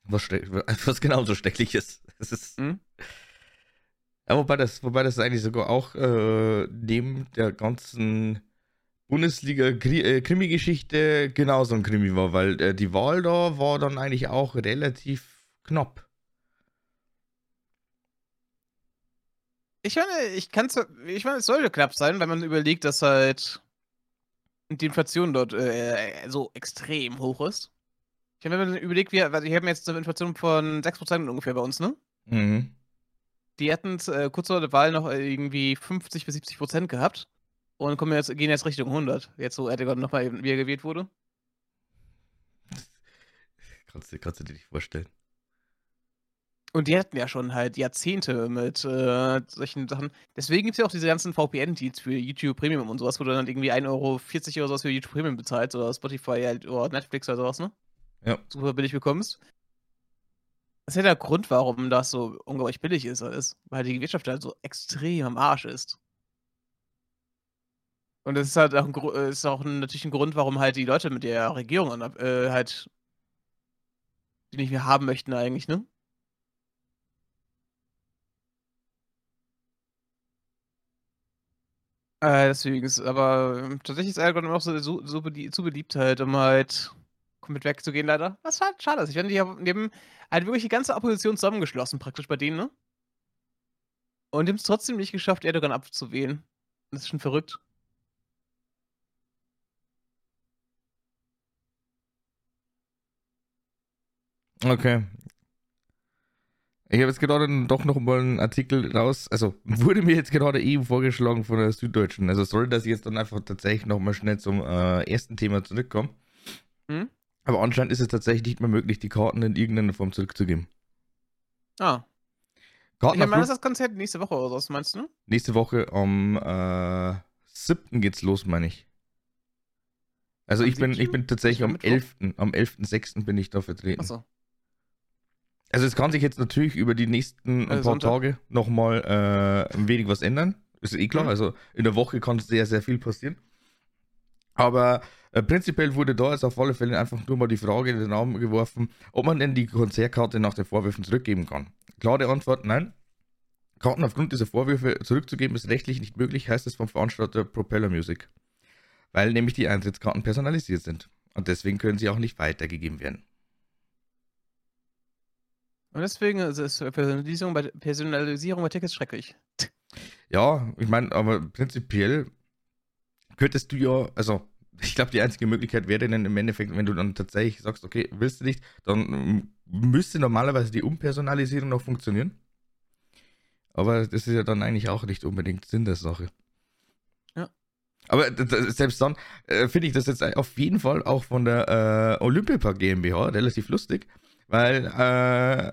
Was, was genauso schrecklich ist. Das ist Hm? Ja, wobei, das, wobei das eigentlich sogar auch äh, neben der ganzen Bundesliga-Krimi-Geschichte genauso ein Krimi war, weil äh, die Wahl da war dann eigentlich auch relativ knapp. Ich meine, ich kann ich meine, es sollte knapp sein, wenn man überlegt, dass halt die Inflation dort äh, so extrem hoch ist. Ich meine, wenn man überlegt, wir, also wir haben jetzt eine Inflation von 6% ungefähr bei uns, ne? Mhm. Die hatten äh, kurz vor der Wahl noch irgendwie 50 bis 70 Prozent gehabt und kommen jetzt, gehen jetzt Richtung 100. Jetzt, wo Erdogan nochmal wieder gewählt wurde. Kannst, du- kannst du dir nicht vorstellen. Und die hatten ja schon halt Jahrzehnte mit äh, solchen Sachen. Deswegen gibt es ja auch diese ganzen VPN-Deals für YouTube Premium und sowas, wo du dann irgendwie 1,40 Euro oder sowas für YouTube Premium bezahlst oder Spotify halt, oder Netflix oder sowas, ne? Ja. Super billig bekommst. Das ist ja der Grund, warum das so unglaublich billig ist, ist, weil die Wirtschaft halt so extrem am Arsch ist. Und das ist halt auch, ein, äh, ist auch natürlich ein Grund, warum halt die Leute mit der Regierung äh, halt die nicht mehr haben möchten eigentlich, ne? Äh, deswegen ist aber ähm, tatsächlich ist Erdogan immer noch so, so, so zu beliebt halt, um halt komplett wegzugehen, leider. Was halt schade ist. Ich finde, die haben, halt wirklich die ganze Opposition zusammengeschlossen, praktisch bei denen, ne? Und die haben es trotzdem nicht geschafft, Erdogan abzuwählen. Das ist schon verrückt. Okay. Ich habe jetzt gerade doch noch mal einen Artikel raus, also wurde mir jetzt gerade eben vorgeschlagen von der Süddeutschen. Also sorry, dass ich jetzt dann einfach tatsächlich noch mal schnell zum äh, ersten Thema zurückkomme. Hm? Aber anscheinend ist es tatsächlich nicht mehr möglich, die Karten in irgendeiner Form zurückzugeben. Ah. Ich Karten meine, auf das ist das Konzert nächste Woche oder was meinst du? nächste Woche am äh, 7. geht's los, meine ich. Also Am ich bin, 7.? ich bin tatsächlich Am am Mittwoch? 11. Am 11.6. bin ich da vertreten. Achso. Also es kann sich jetzt natürlich über die nächsten ein Also paar Sonntag? Tage nochmal äh, ein wenig was ändern. Ist eh klar. Mhm. Also in der Woche kann sehr, sehr viel passieren. Aber äh, prinzipiell wurde da jetzt auf alle Fälle einfach nur mal die Frage in den Raum geworfen, ob man denn die Konzertkarte nach den Vorwürfen zurückgeben kann. Klare Antwort, nein. Karten aufgrund dieser Vorwürfe zurückzugeben ist rechtlich nicht möglich, heißt es vom Veranstalter Propeller Music. Weil nämlich die Eintrittskarten personalisiert sind. Und deswegen können sie auch nicht weitergegeben werden. Und deswegen ist es Personalisierung bei, Personalisierung bei Tickets schrecklich. Ja, ich meine, aber prinzipiell könntest du ja, also ich glaube, die einzige Möglichkeit wäre dann im Endeffekt, wenn du dann tatsächlich sagst, okay, willst du nicht, dann ähm, müsste normalerweise die Umpersonalisierung noch funktionieren. Aber das ist ja dann eigentlich auch nicht unbedingt Sinn der Sache. Ja. Aber selbst dann äh, finde ich das jetzt auf jeden Fall auch von der äh, Olympiapark GmbH relativ lustig, weil äh,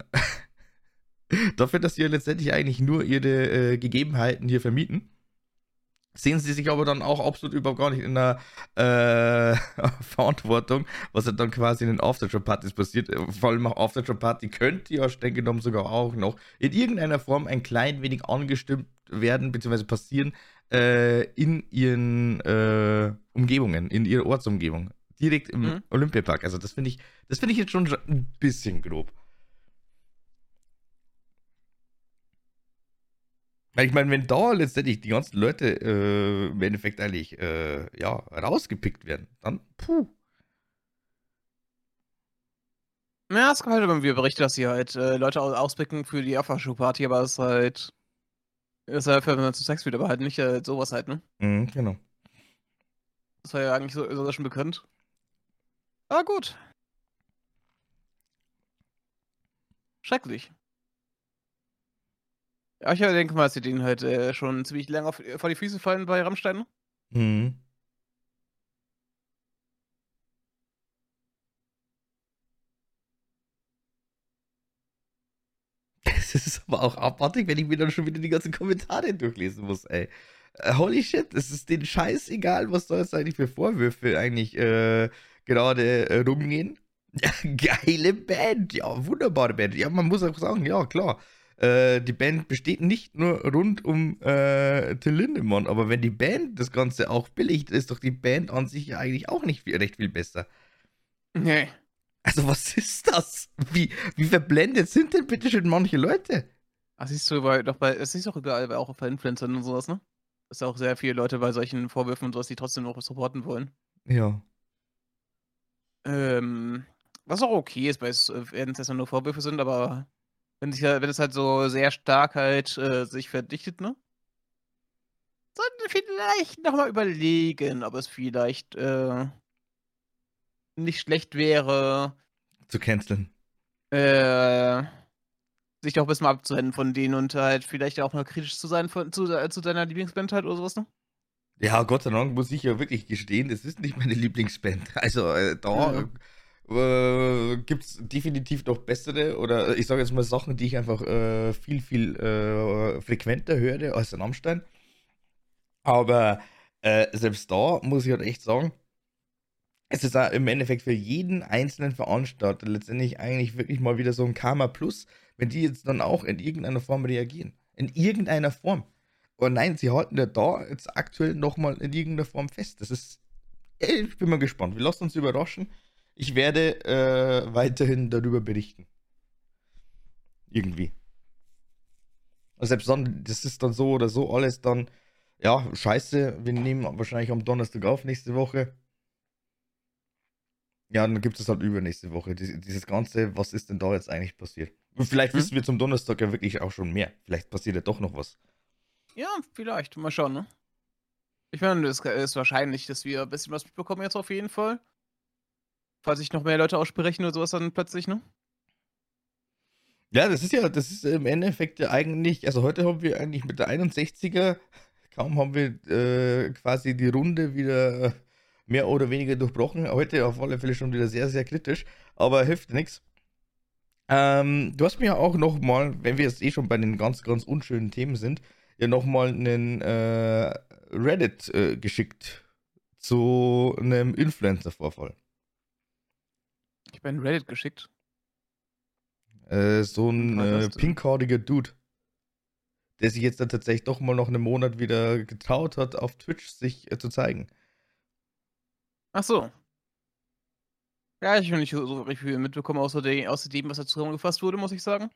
(laughs) dafür, dass sie ja letztendlich eigentlich nur ihre äh, Gegebenheiten hier vermieten sehen sie sich aber dann auch absolut überhaupt gar nicht in der äh, (laughs) Verantwortung, was dann quasi in den Aftershow-Partys passiert. Vor allem auch Aftershow-Party könnte ja streng genommen sogar auch noch in irgendeiner Form ein klein wenig angestimmt werden, beziehungsweise passieren äh, in ihren äh, Umgebungen, in ihrer Ortsumgebung. Direkt im mhm. Olympiapark. Also das finde ich, das finde ich jetzt schon ein bisschen grob. Ich meine, wenn da letztendlich die ganzen Leute äh, im Endeffekt eigentlich äh, ja, rausgepickt werden, dann puh. Ja, es kommt halt immer wieder Berichte, dass sie halt äh, Leute auspicken für die Aftershow-Party, aber es ist halt. Ist halt, wenn man zu Sex wird, aber halt nicht äh, sowas halt, ne? Mhm, genau. Das war ja eigentlich so, sogar schon bekannt. Aber gut. Schrecklich. Ja, ich denke mal, dass sie denen halt äh, schon ziemlich lange auf, vor die Füße fallen bei Rammstein. Mhm. (laughs) Es ist aber auch abartig, wenn ich mir dann schon wieder die ganzen Kommentare durchlesen muss, ey. Äh, holy shit, es ist denen scheißegal, was da jetzt eigentlich für Vorwürfe eigentlich äh, gerade äh, rumgehen. (laughs) Geile Band, ja, wunderbare Band. Ja, man muss auch sagen, ja, klar. Äh, die Band besteht nicht nur rund um äh, Till Lindemann, aber wenn die Band das Ganze auch billigt, ist doch die Band an sich ja eigentlich auch nicht viel, recht viel besser. Nee. Also was ist das? Wie, wie verblendet sind denn bitte schon manche Leute? Ach, siehst du, bei, doch bei, es siehst du auch überall, auch bei Influencern und sowas, ne? Dass auch sehr viele Leute bei solchen Vorwürfen und sowas, die trotzdem noch supporten wollen. Ja. Ähm, was auch okay ist, weil es, äh, wenn es ja nur Vorwürfe sind, aber wenn, sich, wenn es halt so sehr stark halt äh, sich verdichtet, ne? Sollten vielleicht nochmal überlegen, ob es vielleicht äh, nicht schlecht wäre. Zu canceln. Äh, sich doch ein bisschen abzuhängen von denen und halt vielleicht auch mal kritisch zu sein von, zu, äh, zu deiner Lieblingsband halt oder sowas, ne? Ja, Gott sei Dank muss ich ja wirklich gestehen, das ist nicht meine (laughs) Lieblingsband. Also äh, da ja äh, gibt es definitiv noch bessere oder ich sage jetzt mal Sachen, die ich einfach äh, viel, viel äh, frequenter höre als in Amstein. Aber äh, selbst da muss ich halt echt sagen, es ist im Endeffekt für jeden einzelnen Veranstalter letztendlich eigentlich wirklich mal wieder so ein Karma Plus, wenn die jetzt dann auch in irgendeiner Form reagieren. In irgendeiner Form. Und nein, sie halten ja da jetzt aktuell nochmal in irgendeiner Form fest. Das ist, ich bin mal gespannt. Wir lassen uns überraschen. Ich werde äh, weiterhin darüber berichten. Irgendwie. Also selbst dann, das ist dann so oder so alles dann, ja, scheiße, wir nehmen wahrscheinlich am Donnerstag auf nächste Woche. Ja, dann gibt es halt übernächste Woche. Dieses Ganze, was ist denn da jetzt eigentlich passiert? Und vielleicht hm? wissen wir zum Donnerstag ja wirklich auch schon mehr. Vielleicht passiert ja doch noch was. Ja, vielleicht. Mal schauen, ne? Ich meine, es ist wahrscheinlich, dass wir ein bisschen was mitbekommen jetzt auf jeden Fall. Falls sich noch mehr Leute aussprechen oder sowas dann plötzlich, ne? Ja, das ist ja, das ist im Endeffekt ja eigentlich, also heute haben wir eigentlich mit der 61er, kaum haben wir äh, quasi die Runde wieder mehr oder weniger durchbrochen. Heute auf alle Fälle schon wieder sehr, sehr kritisch, aber hilft nichts. Ähm, du hast mir ja auch nochmal, wenn wir jetzt eh schon bei den ganz, ganz unschönen Themen sind, ja nochmal einen äh, Reddit äh, geschickt zu einem Influencer-Vorfall. Ich bin Reddit geschickt. Äh, so ein äh, pinkhaariger Dude, der sich jetzt dann tatsächlich doch mal noch einen Monat wieder getraut hat, auf Twitch sich äh, zu zeigen. Ach so. Ja, ich habe nicht so, so viel mitbekommen, außer, de außer dem, was da zusammengefasst wurde, muss ich sagen.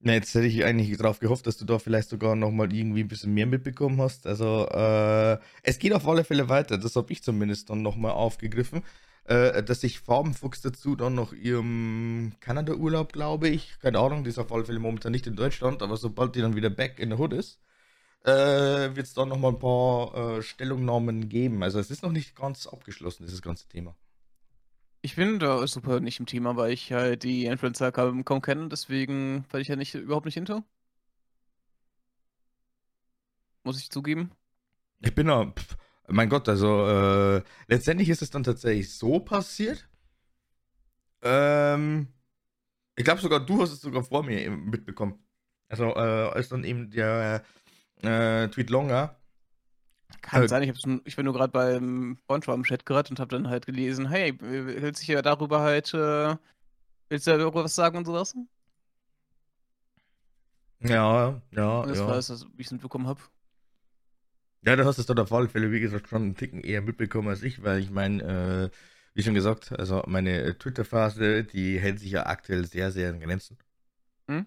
Na, jetzt hätte ich eigentlich darauf gehofft, dass du da vielleicht sogar noch mal irgendwie ein bisschen mehr mitbekommen hast. Also, äh, es geht auf alle Fälle weiter. Das habe ich zumindest dann noch mal aufgegriffen äh, dass sich Farbenfuchs dazu dann noch ihrem Kanada-Urlaub, glaube ich, keine Ahnung, die ist auf alle Fälle momentan nicht in Deutschland, aber sobald die dann wieder back in the hood ist, äh, wird es dann noch mal ein paar äh, Stellungnahmen geben. Also es ist noch nicht ganz abgeschlossen, dieses ganze Thema. Ich bin da super nicht im Thema, weil ich halt die Influencer kaum, kaum kenne, deswegen weil ich ja nicht überhaupt nicht hinter. Muss ich zugeben. Ich bin da, pff, mein Gott, also äh, letztendlich ist es dann tatsächlich so passiert. Ähm, Ich glaube sogar, du hast es sogar vor mir mitbekommen. Also, äh, als dann eben der äh, Tweet Longer. Kann Äh, sein, ich, ich bin nur gerade beim Freundschwarm-Chat gerade und habe dann halt gelesen, hey, willst du sich ja darüber halt, äh, willst du darüber was sagen und sowas? Ja, ja, Und das ja. war es, was ich es mitbekommen habe. Ja, du hast es dann auf alle Fälle, wie gesagt, schon einen Ticken eher mitbekommen als ich, weil ich meine, äh, wie schon gesagt, also meine äh, Twitter-Phase, die hält sich ja aktuell sehr, sehr in Grenzen. Hm?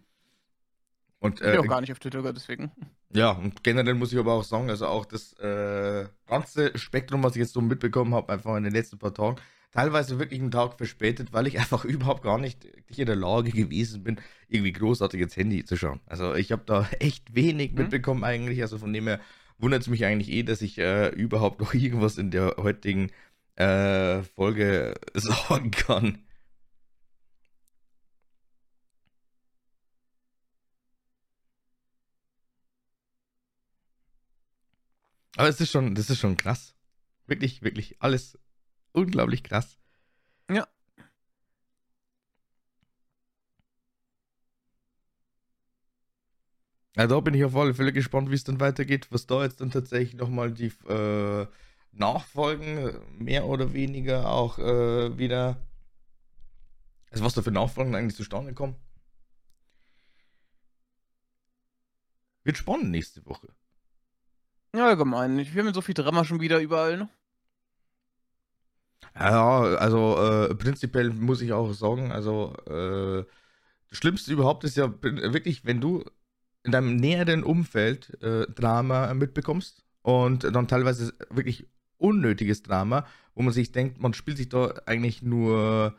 Und Ich bin auch äh, gar nicht auf Twitter, deswegen. ja, und generell muss ich aber auch sagen, also auch das äh, ganze Spektrum, was ich jetzt so mitbekommen habe, einfach in den letzten paar Tagen, teilweise wirklich einen Tag verspätet, weil ich (laughs) einfach überhaupt gar nicht in der Lage gewesen bin, irgendwie großartig ins Handy zu schauen. Also ich habe da (laughs) echt wenig Hm? mitbekommen eigentlich, also von dem her wundert es mich eigentlich eh, dass ich äh, überhaupt noch (laughs) irgendwas in der heutigen äh, Folge (laughs) sagen kann. Aber es ist schon, das ist schon krass. Wirklich, wirklich alles unglaublich krass. Ja. Ja, da bin ich auf alle Fälle gespannt, wie es dann weitergeht, was da jetzt dann tatsächlich nochmal die äh, Nachfolgen mehr oder weniger auch äh, wieder. Also was da für Nachfolgen eigentlich zustande kommen. Wird spannend nächste Woche. Ja, allgemein. Ich will mit so viel Drama schon wieder überall, ne? Ja, also äh, prinzipiell muss ich auch sagen, also äh, das Schlimmste überhaupt ist ja wirklich, wenn du in deinem näheren Umfeld äh, Drama mitbekommst und dann teilweise wirklich unnötiges Drama, wo man sich denkt, man spielt sich da eigentlich nur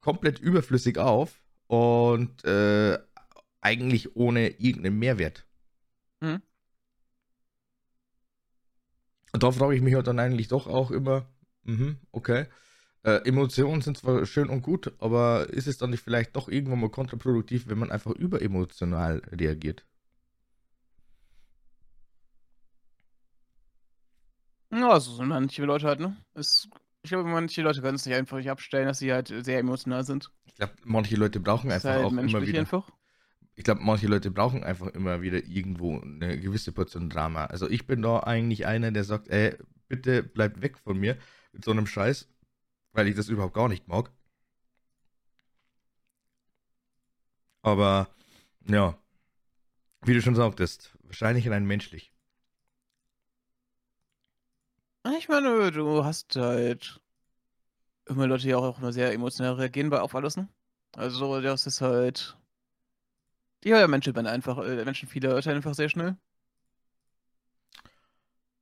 komplett überflüssig auf und äh, eigentlich ohne irgendeinen Mehrwert. Mhm. Und da frage ich mich halt dann eigentlich doch auch immer, mhm, okay, äh, Emotionen sind zwar schön und gut, aber ist es dann nicht vielleicht doch irgendwann mal kontraproduktiv, wenn man einfach überemotional reagiert? Ja, so sind manche Leute halt, ne? Es, ich glaube, manche Leute können es nicht einfach nicht abstellen, dass sie halt sehr emotional sind. Ich glaube, manche Leute brauchen einfach halt auch immer wieder. einfach. Ich glaube, manche Leute brauchen einfach immer wieder irgendwo eine gewisse Portion Drama. Also ich bin da eigentlich einer, der sagt, ey, bitte bleibt weg von mir mit so einem Scheiß, weil ich das überhaupt gar nicht mag. Aber ja, wie du schon sagtest, wahrscheinlich rein menschlich. Ich meine, du hast halt immer Leute, die auch, immer sehr emotional reagieren bei auf alles, ne? Also, das ist halt. Ja, der Mensch bin einfach, äh, Menschen viele urteilen einfach sehr schnell.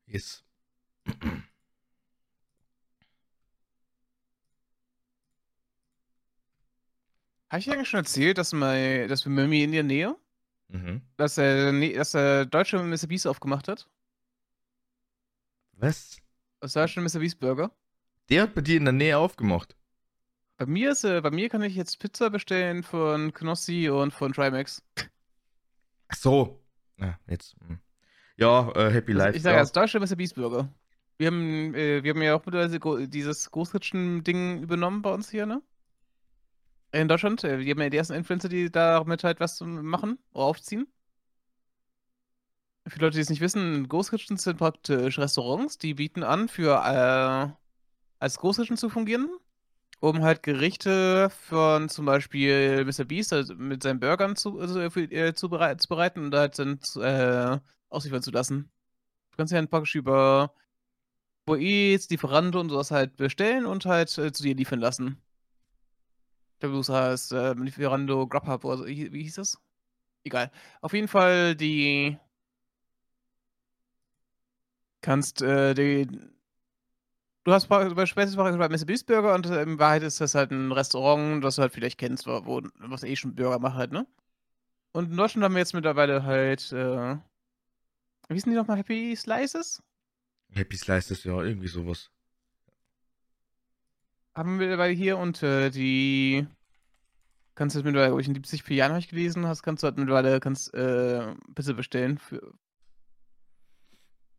Yes. Habe ich dir eigentlich schon erzählt, dass, mein, dass wir Mimi in der Nähe, Mhm. dass er, dass er deutsche Mr. Beast aufgemacht hat? Was? Das deutsche Mr. Beast Burger. Der hat bei dir in der Nähe aufgemacht. Bei mir ist, äh, bei mir kann ich jetzt Pizza bestellen von Knossi und von Trimax. Ach so. Ja, jetzt. hm. Ja, äh, Happy Also, Life. ich sage ja. als deutsche Mr. Beast Burger. Wir haben, äh, wir haben ja auch mittlerweile dieses Großritschen-Ding übernommen bei uns hier, ne? In Deutschland. Äh, Wir haben ja die ersten Influencer, die damit halt was machen oder aufziehen. Für Leute, die es nicht wissen, Großritschen sind praktisch Restaurants, die bieten an, für äh, als Großritschen zu fungieren, um halt Gerichte von zum Beispiel Mr. Beast also mit seinen Burgern zu, also für, äh, zu, berei zu bereiten und halt dann äh, ausliefern zu lassen. Du kannst ja dann praktisch über Boez, Lieferando und sowas halt bestellen und halt äh, zu dir liefern lassen. Glaube, das heißt äh, Lieferando, Grubhub oder so. Wie wie hieß das? Egal. Auf jeden Fall die kannst äh, die du hast bei Spezies bei Mr. Beast Burger und äh, in Wahrheit ist das halt ein Restaurant, das du halt vielleicht kennst, wo, wo was eh schon Burger macht halt, ne? Und in Deutschland haben wir jetzt mittlerweile halt äh, wie hießen die nochmal? Happy Slices? Happy Slices, ja, irgendwie sowas. Haben wir mittlerweile hier und äh, die kannst du jetzt mittlerweile, glaub ich, in 70 vier Jahren habe ich gelesen, hast, kannst du halt mittlerweile kannst, äh, Pizza bestellen, für,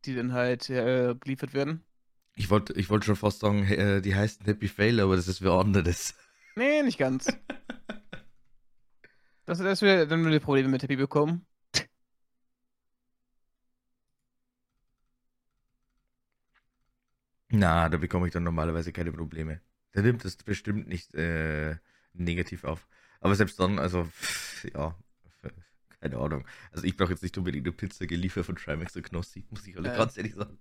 die dann halt äh, geliefert werden. Ich wollte ich wollt schon fast sagen, äh, die heißen Happy Fail, aber das ist wer anderes. Nee, nicht ganz. (laughs) Das ist wieder dann wieder Probleme mit Happy bekommen. Na, da bekomme ich dann normalerweise keine Probleme. Der nimmt das bestimmt nicht äh, negativ auf. Aber selbst dann, also, pff, ja, (laughs) keine Ahnung. Also ich brauche jetzt nicht unbedingt eine Pizza geliefert von Trimax und Knossi, muss ich alle Äh. ganz ehrlich sagen.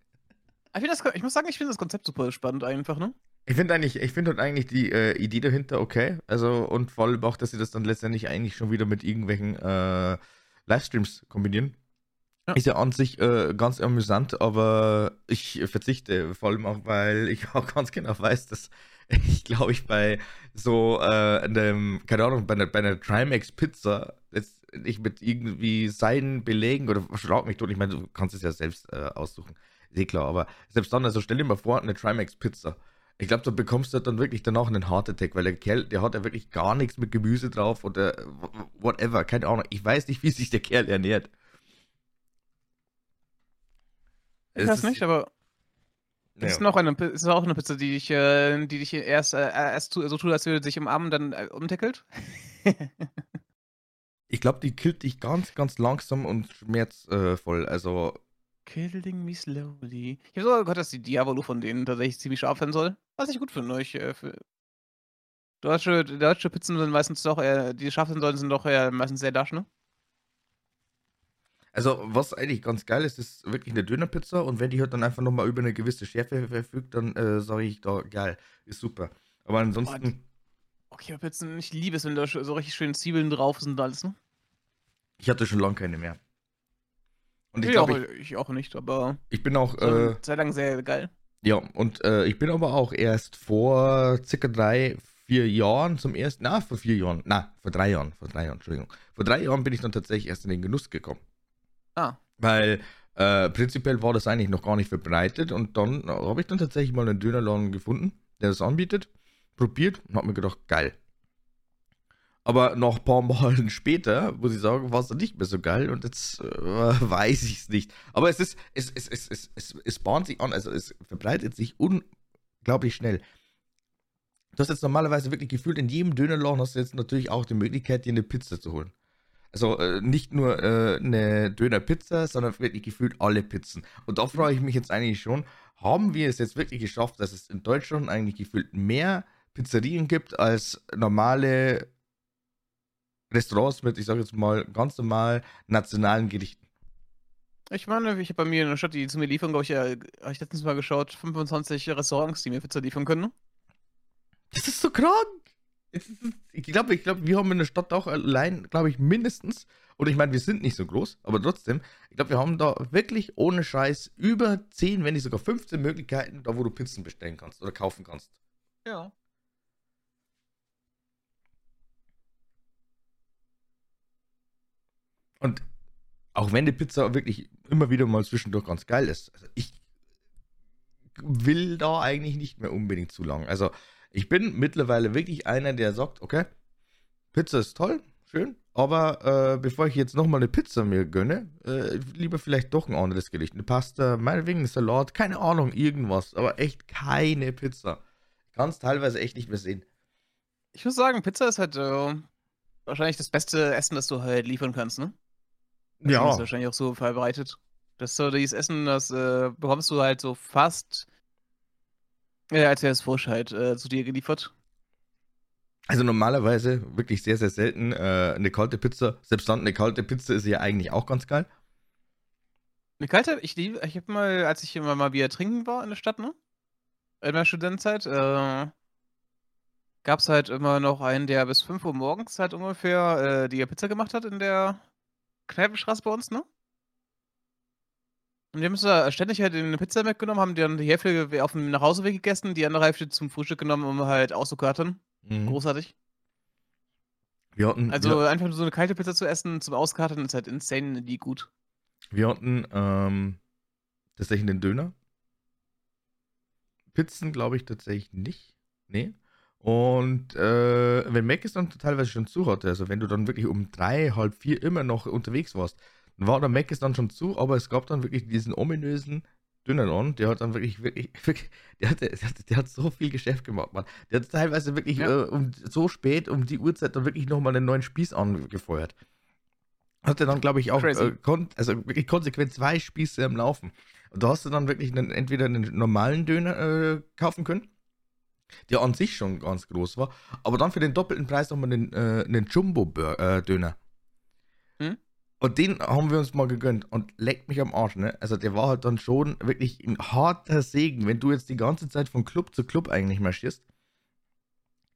Ich, das, ich muss sagen, ich finde das Konzept super spannend einfach, ne? Ich finde eigentlich, ich finde halt eigentlich die äh, Idee dahinter okay. Also und vor allem auch, dass sie das dann letztendlich eigentlich schon wieder mit irgendwelchen äh, Livestreams kombinieren. Ja. Ist ja an sich äh, ganz amüsant, aber ich verzichte vor allem auch, weil ich (laughs) auch ganz genau weiß, dass (laughs) ich glaube ich bei so äh, einem, keine Ahnung, bei einer, bei einer Trimax Pizza jetzt nicht mit irgendwie seinen Belegen oder schlag mich tot, ich meine, du kannst es ja selbst äh, aussuchen. Eh klar, aber selbst dann, also stell dir mal vor, eine Trimax Pizza. Ich glaube, da bekommst du dann wirklich danach einen Heart Attack, weil der Kerl, der hat ja wirklich gar nichts mit Gemüse drauf oder whatever, keine Ahnung. Ich weiß nicht, wie sich der Kerl ernährt. Ich weiß nicht, aber das ist Ja. noch eine, ist auch eine Pizza, die dich, äh, die dich erst, äh, erst so tut, als würde sich umarmen, dann äh, umdeckelt. (laughs) Ich glaube, die killt dich ganz, ganz langsam und schmerzvoll. Also, Killing me slowly. Ich habe sogar gehört, dass die Diavolo von denen tatsächlich ziemlich scharf sein soll. Was ich gut finde. Ich, äh, für deutsche, deutsche Pizzen sind meistens doch eher, die scharf sein sollen, sind doch eher meistens sehr lasch, ne? Also, was eigentlich ganz geil ist, ist wirklich eine Dönerpizza und wenn die halt dann einfach nochmal über eine gewisse Schärfe verfügt, dann äh, sage ich da, geil, ist super. Aber ansonsten, Okay, bei Pizzen, ich liebe es, wenn da so richtig schön Zwiebeln drauf sind und alles, ne? ich hatte schon lange keine mehr. Und ich ich, glaube, auch, ich, ich auch nicht, aber ich bin auch, so äh, Zeit lang sehr geil. Ja, und äh, ich bin aber auch erst vor circa drei, vier Jahren zum ersten, na, vor vier Jahren, na, vor drei Jahren, vor drei Jahren, Entschuldigung. Vor drei Jahren bin ich dann tatsächlich erst in den Genuss gekommen. Ah, Weil äh, prinzipiell war das eigentlich noch gar nicht verbreitet und dann habe ich dann tatsächlich mal einen Dönerladen gefunden, der das anbietet, probiert und habe mir gedacht, geil. Aber noch ein paar Malen (laughs) später, muss ich sagen, war es dann nicht mehr so geil und jetzt äh, (laughs) weiß ich es nicht. Aber es ist, es, es, es, es, es, es bahnt sich an, also es verbreitet sich unglaublich schnell. Du hast jetzt normalerweise wirklich gefühlt, in jedem Dönerladen hast du jetzt natürlich auch die Möglichkeit, dir eine Pizza zu holen. Also äh, nicht nur äh, eine Dönerpizza, sondern wirklich gefühlt alle Pizzen. Und da frage ich mich jetzt eigentlich schon, haben wir es jetzt wirklich geschafft, dass es in Deutschland eigentlich gefühlt mehr Pizzerien gibt als normale Restaurants mit, ich sage jetzt mal, ganz normal nationalen Gerichten? ich meine, ich habe bei mir in der Stadt, die zu mir liefern, glaube ich, äh, habe ich letztens mal geschaut, 25 Restaurants, die mir Pizza liefern können. ne? Das ist so krank. (laughs) Ich glaube, ich glaube, wir haben in der Stadt auch allein, glaube ich, mindestens, und ich meine, wir sind nicht so groß, aber trotzdem, ich glaube, wir haben da wirklich ohne Scheiß über 10, wenn nicht sogar 15 Möglichkeiten, da wo du Pizzen bestellen kannst oder kaufen kannst. Ja. Und auch wenn die Pizza wirklich immer wieder mal zwischendurch ganz geil ist, also ich will da eigentlich nicht mehr unbedingt zu lang. Also ich bin mittlerweile wirklich einer, der sagt, okay, Pizza ist toll, schön, aber äh, bevor ich jetzt nochmal eine Pizza mir gönne, äh, lieber vielleicht doch ein anderes Gericht. Eine Pasta, meinetwegen ein Salat, keine Ahnung, irgendwas, aber echt keine Pizza. Kann es teilweise echt nicht mehr sehen. Ich muss sagen, Pizza ist halt äh, wahrscheinlich das beste Essen, das du halt liefern kannst, ne? Deswegen Ist wahrscheinlich auch so verbreitet. Das ist so dieses Essen, das äh, bekommst du halt so fast, äh, als wäre es frisch halt äh, zu dir geliefert. Also normalerweise wirklich sehr, sehr selten äh, eine kalte Pizza. Selbst dann eine kalte Pizza ist ja eigentlich auch ganz geil. Eine kalte, ich liebe, ich habe mal, als ich immer mal Bier trinken war in der Stadt, ne? In meiner Studentenzeit, äh, gab es halt immer noch einen, der bis 5 Uhr morgens halt ungefähr äh, die Pizza gemacht hat in der Kneipenstraße bei uns, ne? Und die haben uns da ständig halt eine Pizza mitgenommen, haben dann die Hälfte auf dem Nachhauseweg gegessen, die andere Hälfte zum Frühstück genommen, um halt auszukarten. Mhm. Großartig. Wir hatten, Also wir, einfach nur so eine kalte Pizza zu essen zum Auskarten ist halt insane die gut. wir hatten ähm, tatsächlich einen Döner. Pizzen glaube ich tatsächlich nicht. Nee. Und äh, wenn Mac es dann teilweise schon zu hatte, also wenn du dann wirklich um drei, halb vier immer noch unterwegs warst, war der Mac es dann schon zu, aber es gab dann wirklich diesen ominösen Dönerladen, der hat dann wirklich, wirklich, (laughs) wirklich der, hat, der, hat, der hat so viel Geschäft gemacht, Mann. Der hat teilweise wirklich Ja. äh, um, so spät um die Uhrzeit dann wirklich nochmal einen neuen Spieß angefeuert. Hatte dann, glaube ich, auch äh, also wirklich konsequent zwei Spieße am Laufen. Und da hast du dann wirklich einen, entweder einen normalen Döner äh, kaufen können, der an sich schon ganz groß war, aber dann für den doppelten Preis nochmal einen, äh, einen Jumbo-Döner. Hm? Und den haben wir uns mal gegönnt und leckt mich am Arsch, ne? Also der war halt dann schon wirklich ein harter Segen, wenn du jetzt die ganze Zeit von Club zu Club eigentlich marschierst.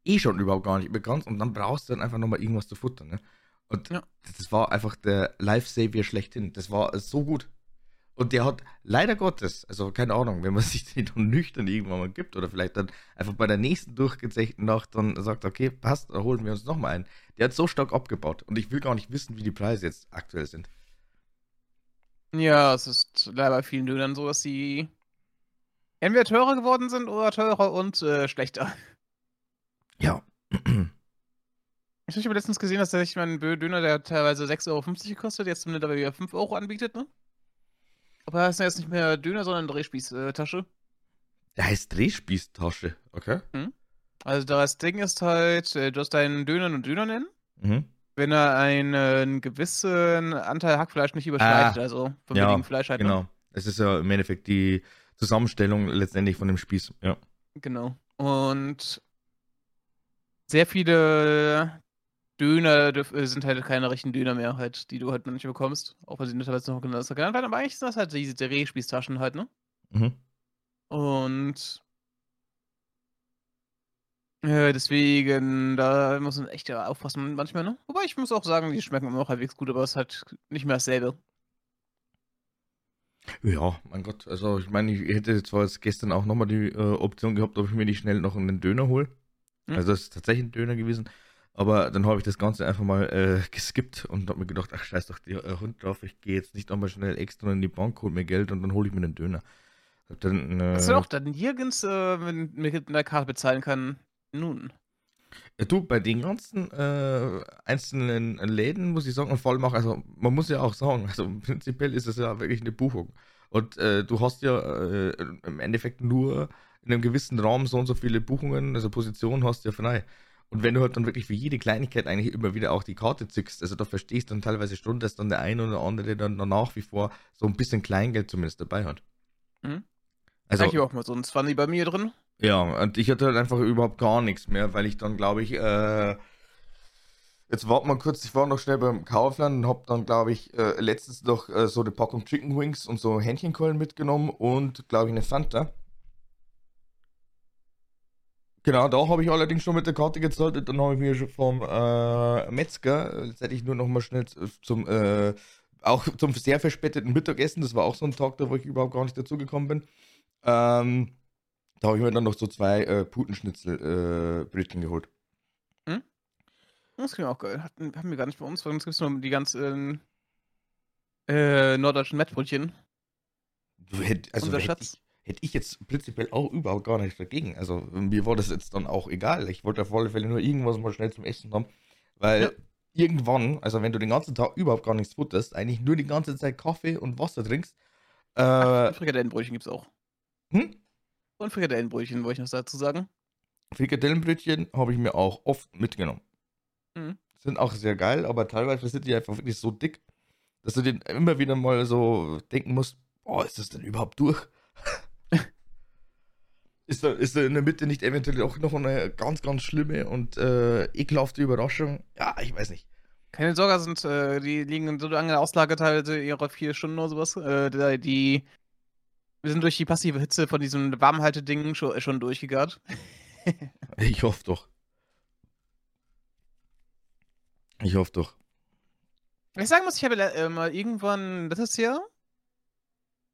Eh schon überhaupt gar nicht bekannt und dann brauchst du dann einfach nochmal irgendwas zu futtern, ne? Und Ja. das war einfach der Lifesavior schlechthin. Das war so gut. Und der hat leider Gottes, also keine Ahnung, wenn man (laughs) sich den dann nüchtern irgendwann mal gibt oder vielleicht dann einfach bei der nächsten durchgezechten Nacht dann sagt, okay, passt, dann holen wir uns nochmal einen. Der hat so stark abgebaut und ich will gar nicht wissen, wie die Preise jetzt aktuell sind. Ja, es ist leider bei vielen Dönern so, dass sie entweder teurer geworden sind oder teurer und äh, schlechter. Ja. (clears throat) Ich habe letztens gesehen, dass tatsächlich mein Döner, der teilweise 6,50 Euro gekostet, jetzt mittlerweile wieder 5 Euro anbietet, ne? Aber das ist jetzt nicht mehr Döner, sondern Drehspießtasche. Der heißt Drehspießtasche, okay? Also das Ding ist halt, äh, du hast deinen Döner nur Döner nennen, Mhm. wenn er einen, gewissen Anteil Hackfleisch nicht überschreitet, Ah, also vom ja, billigen Fleisch halt. ne? Genau. Es ist ja im Endeffekt die Zusammenstellung letztendlich von dem Spieß. Ja. Genau. Und sehr viele Döner äh, sind halt keine richtigen Döner mehr, halt, die du halt noch nicht bekommst. Auch wenn sie teilweise noch genannt werden. Aber eigentlich sind das halt diese Drehspießtaschen halt, ne? Mhm. Und äh, deswegen, da muss man echt aufpassen manchmal, ne? Wobei ich muss auch sagen, die schmecken immer noch halbwegs gut, aber es ist halt nicht mehr dasselbe. Ja, mein Gott. Also ich meine, ich hätte zwar jetzt gestern auch nochmal die äh, Option gehabt, ob ich mir nicht schnell noch einen Döner hole. Mhm. Also das ist tatsächlich ein Döner gewesen. Aber dann habe ich das Ganze einfach mal äh, geskippt und habe mir gedacht, ach scheiß doch der äh, Hund drauf, ich gehe jetzt nicht nochmal schnell extra in die Bank, hol mir Geld und dann hole ich mir einen Döner. Dann, äh, Dass du auch dann nirgends äh, mit, mit einer Karte bezahlen kann. Nun. Ja, du, bei den ganzen äh, einzelnen Läden muss ich sagen, und vor allem auch, also man muss ja auch sagen, also (laughs) prinzipiell ist es ja wirklich eine Buchung. Und äh, du hast ja äh, im Endeffekt nur in einem gewissen Raum so und so viele Buchungen, also Positionen hast du ja frei. Und wenn du halt dann wirklich für jede Kleinigkeit eigentlich immer wieder auch die Karte zückst, also da verstehst du dann teilweise schon, dass dann der eine oder andere dann nach wie vor so ein bisschen Kleingeld zumindest dabei hat. Mhm. Also, ich habe auch mal so ein 20 bei mir drin. ja, und ich hatte halt einfach überhaupt gar nichts mehr, weil ich dann, glaube ich, äh, jetzt warte mal kurz, ich war noch schnell beim Kaufland und hab dann, glaube ich, äh, letztens noch äh, so eine Packung Chicken Wings und so Hähnchenkeulen mitgenommen und, glaube ich, eine Fanta. Genau, da habe ich allerdings schon mit der Karte gezahlt und dann habe ich mir schon vom äh, Metzger letztendlich nur noch mal schnell zum, äh, auch zum sehr verspäteten Mittagessen, das war auch so ein Tag, da wo ich überhaupt gar nicht dazugekommen bin, ähm, da habe ich mir dann noch so zwei äh, Putenschnitzel äh, Brötchen geholt. Das klingt auch geil. Hatten, haben wir gar nicht bei uns, bei uns gibt es nur die ganzen äh, norddeutschen Mettbrötchen. Du hätt, also Unser hätte Schatz. Ich, hätt ich jetzt prinzipiell auch überhaupt gar nichts dagegen. Also mir war das jetzt dann auch egal. Ich wollte auf alle Fälle nur irgendwas mal schnell zum Essen haben. Weil Ja. irgendwann, also wenn du den ganzen Tag überhaupt gar nichts futterst, eigentlich nur die ganze Zeit Kaffee und Wasser trinkst, Ach, äh, und Frikadellenbrötchen gibt es auch. hm? Und Frikadellenbrötchen wollte ich noch dazu sagen. Frikadellenbrötchen habe ich mir auch oft mitgenommen. Mhm. Sind auch sehr geil, aber teilweise sind die einfach wirklich so dick, dass du den immer wieder mal so denken musst, oh, ist das denn überhaupt durch? Ist, da, ist da in der Mitte nicht eventuell auch noch eine ganz, ganz schlimme und äh, ekelhafte Überraschung? Ja, ich weiß nicht. Keine Sorge, sind, äh, die liegen so lange in Auslage teilweise ihrer vier Stunden oder sowas. Äh, die, wir sind durch die passive Hitze von diesem Warmhalteding schon, schon durchgegart. (laughs) Ich hoffe doch. Ich hoffe doch. Ich sagen muss, ich habe äh, mal irgendwann letztes Jahr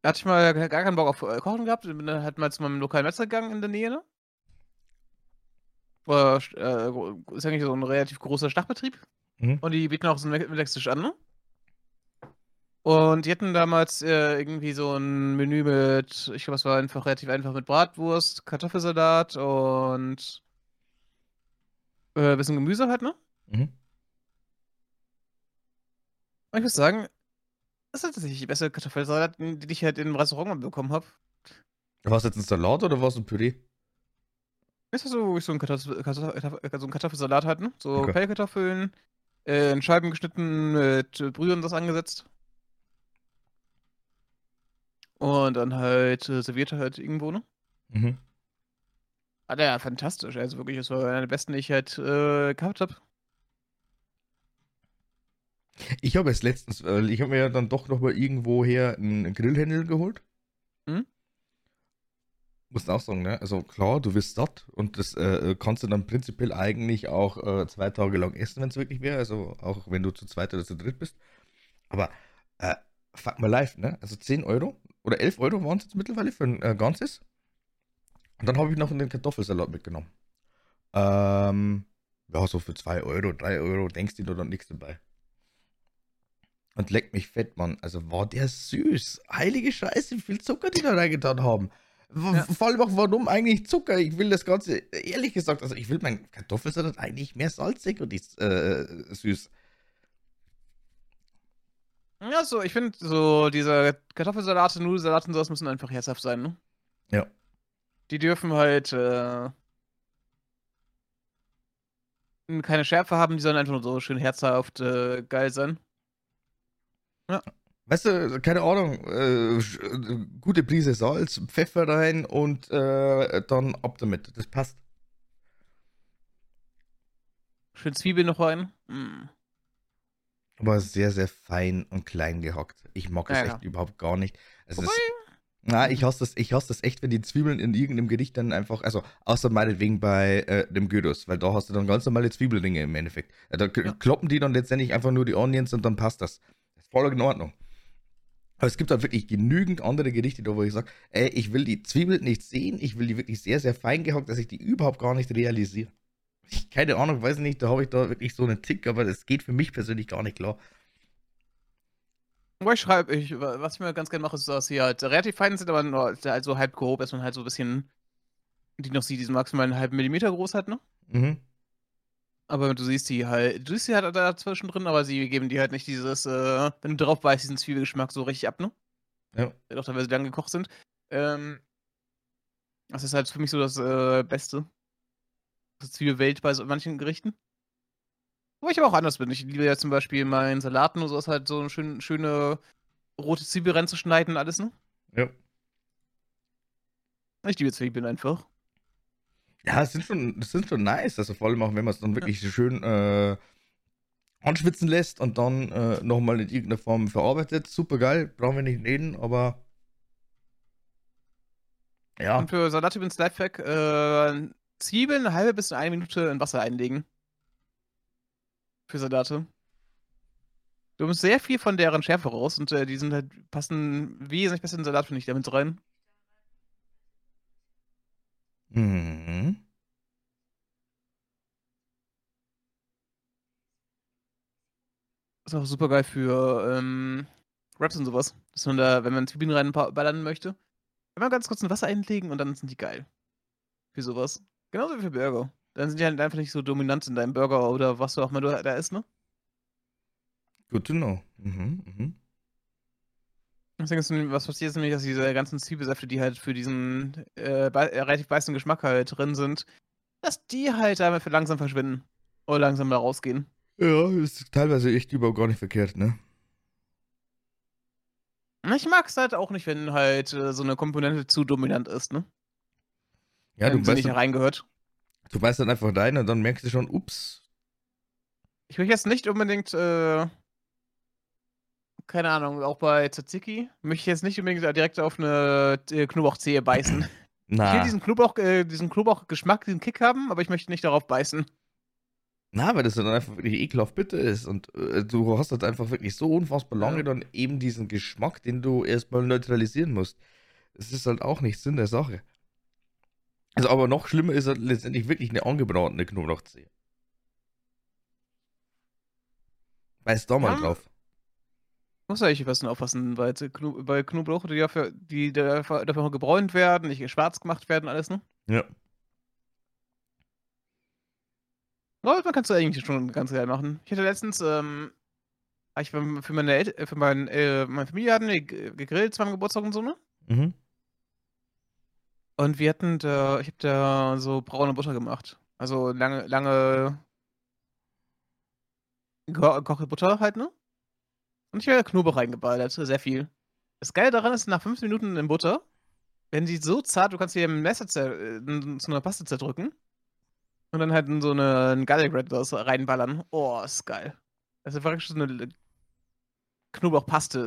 hatte ich mal gar keinen Bock auf äh, Kochen gehabt. Bin dann halt mal zu meinem lokalen Metzger gegangen in der Nähe. Ne? War, äh, ist eigentlich so ein relativ großer Stachbetrieb. Mhm. Und die bieten auch so einen Mittagstisch an, ne? Und die hatten damals äh, irgendwie so ein Menü mit, ich glaube, es war einfach relativ einfach mit Bratwurst, Kartoffelsalat und äh, bisschen Gemüse halt, ne? Mhm. Und ich muss sagen, Das ist tatsächlich die beste Kartoffelsalat, die ich halt im Restaurant mal bekommen habe. War es jetzt ein Salat oder war es ein Püree? Ist das so, so ein, Kartoffel, Kartoffel, so ein Kartoffelsalat halt, ne? So Okay. Pellkartoffeln, äh, in Scheiben geschnitten, mit Brühe und das angesetzt. Und dann halt äh, serviert halt irgendwo, ne? Mhm. Ah, der fantastisch. Also wirklich, das war einer der besten, die ich halt äh, gehabt habe. Ich habe es letztens, äh, ich habe mir ja dann doch noch mal irgendwoher einen Grillhändel geholt. Mhm. Muss auch sagen, ne? Also klar, du wirst satt und das äh, kannst du dann prinzipiell eigentlich auch äh, zwei Tage lang essen, wenn es wirklich wäre. Also auch wenn du zu zweit oder zu dritt bist. Aber äh, fuck mal live, ne? Also 10 Euro oder 11 Euro waren es jetzt mittlerweile für ein äh, ganzes. Und dann habe ich noch einen Kartoffelsalat mitgenommen. Ähm, ja, so für 2 Euro, 3 Euro denkst du dir dann nichts dabei. Und leck mich fett, Mann. Also war der süß. Heilige Scheiße, wie viel Zucker die da reingetan haben. Ja. Vor allem auch, warum eigentlich Zucker? Ich will das Ganze, ehrlich gesagt, also ich will meinen Kartoffelsalat eigentlich mehr salzig und nicht äh, süß. Ja, so, ich finde, so diese Kartoffelsalate, Nudelsalate und sowas müssen einfach herzhaft sein, ne? Ja. Die dürfen halt äh, keine Schärfe haben, die sollen einfach nur so schön herzhaft äh, geil sein. Weißt du, keine Ahnung, äh, äh, gute Prise Salz, Pfeffer rein und äh, dann ab damit. Das passt. Schön Zwiebeln noch rein. Mm. Aber sehr, sehr fein und klein gehackt. Ich mag es Ja, echt ja. überhaupt gar nicht. Es, na, ich hasse das, ich hasse das echt, wenn die Zwiebeln in irgendeinem Gericht dann einfach, also außer meinetwegen bei äh, dem Gyros, weil da hast du dann ganz normale Zwiebelringe im Endeffekt. Äh, Da Ja. kloppen die dann letztendlich einfach nur die Onions und dann passt das. Voll in Ordnung. Aber es gibt halt wirklich genügend andere Gerichte, da wo ich sage, ey, ich will die Zwiebeln nicht sehen, ich will die wirklich sehr, sehr fein gehackt, dass ich die überhaupt gar nicht realisiere. Ich, keine Ahnung, weiß nicht, da habe ich da wirklich so einen Tick, aber das geht für mich persönlich gar nicht klar. Ich schreibe, ich, was ich mir ganz gerne mache, ist, dass sie halt relativ fein sind, aber nur halt so halb grob, dass man halt so ein bisschen die noch sieht, die sind maximal einen halben Millimeter groß halt, ne? Mhm. Aber du siehst die halt, du siehst die halt da zwischendrin, aber sie geben dir halt nicht dieses, äh, wenn du drauf beißt, diesen Zwiebelgeschmack so richtig ab, ne? Ja. Doch teilweise lang gekocht sind. Ähm, das ist halt für mich so das äh, Beste. Das Zwiebelwelt bei so manchen Gerichten. Wo ich aber auch anders bin. Ich liebe ja zum Beispiel meinen Salaten und sowas halt so eine schön, schöne rote Zwiebel reinzuschneiden und alles, ne? Ja. Ich liebe Zwiebeln einfach. Ja, es sind schon, das sind schon nice. Also vor allem auch, wenn man es dann wirklich so schön äh, anschwitzen lässt und dann äh, nochmal in irgendeiner Form verarbeitet. Super geil, brauchen wir nicht reden, aber ja, Und für Salat übrigens Lifehack, äh, Zwiebeln eine halbe bis eine Minute in Wasser einlegen. Für Salate. Du nimmst sehr viel von deren Schärfe raus und äh, die sind halt, passen wesentlich besser in den Salat, finde ich, damit rein. Mhm. Ist auch super geil für ähm, Wraps und sowas. Dass man da, wenn man Zwiebeln reinballern möchte, wenn man ganz kurz in Wasser einlegen und dann sind die geil. Für sowas. Genauso wie für Burger. Dann sind die halt einfach nicht so dominant in deinem Burger oder was auch immer du da isst, ne? good to know. Mhm, mhm. Deswegen ist nämlich- was passiert ist nämlich, dass diese ganzen Zwiebelsäfte, die halt für diesen äh, bei, äh, relativ beißenden Geschmack halt drin sind, dass die halt damit für langsam verschwinden. Oder langsam da rausgehen. Ja, ist teilweise echt überhaupt gar nicht verkehrt, ne? Ich mag es halt auch nicht, wenn halt äh, so eine Komponente zu dominant ist, ne? Ja, wenn du weißt, nicht reingehört. du weißt dann einfach rein und dann merkst du schon, ups. Ich möchte jetzt nicht unbedingt, äh, keine Ahnung, auch bei Tzatziki, möchte ich jetzt nicht unbedingt direkt auf eine äh, Knoblauchzehe beißen. (laughs) Ich will Na, diesen Knoblauch, äh, diesen Knoblauchgeschmack, diesen Kick haben, aber ich möchte nicht darauf beißen. na, weil das dann einfach wirklich ekelhaft bitter ist und äh, du hast halt einfach wirklich so unfassbar lange Ja. dann eben diesen Geschmack, den du erstmal neutralisieren musst. Das ist halt auch nicht Sinn der Sache. Also, aber noch schlimmer ist halt letztendlich wirklich eine angebratene Knoblauchzehe. Beiß da mal Ja. drauf. Muss ja ich was aufpassen, Kno bei Knoblauch, die dafür, die dafür, dafür gebräunt werden, nicht schwarz gemacht werden, alles, ne? Ja. Aber man kann es eigentlich schon ganz geil machen. Ich hatte letztens, ähm, ich für für meine El für mein, äh meine Familie hatten wir gegrillt zu meinem Geburtstag und so, ne? Mhm. Und wir hatten da ich habe da so braune Butter gemacht. Also lange lange Ge gekochte Butter halt, ne? Und ich habe Knoblauch reingeballert, sehr viel. Das Geile daran ist, nach 15 Minuten in Butter werden die so zart, du kannst mit dem Messer zu 'ner Paste zerdrücken und dann halt in so 'ne 'n Garlic Bread reinballern. Oh, ist geil. Das ist praktisch so 'ne Knoblauchpaste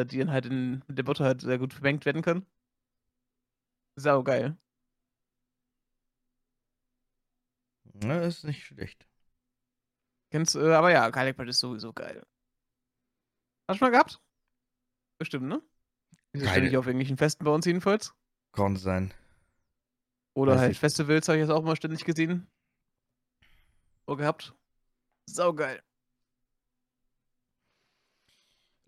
äh, die dann halt in der Butter halt sehr gut vermengt werden kann. Saugeil. Ja, ist nicht schlecht. Kennst äh, aber ja, Garlic Bread ist sowieso geil. Hast du mal gehabt? Bestimmt, ne? Ist ständig Keine auf irgendwelchen Festen bei uns jedenfalls. Kann sein. Oder Weiß halt ich Festivals habe ich jetzt auch mal ständig gesehen. Oder gehabt. Saugeil.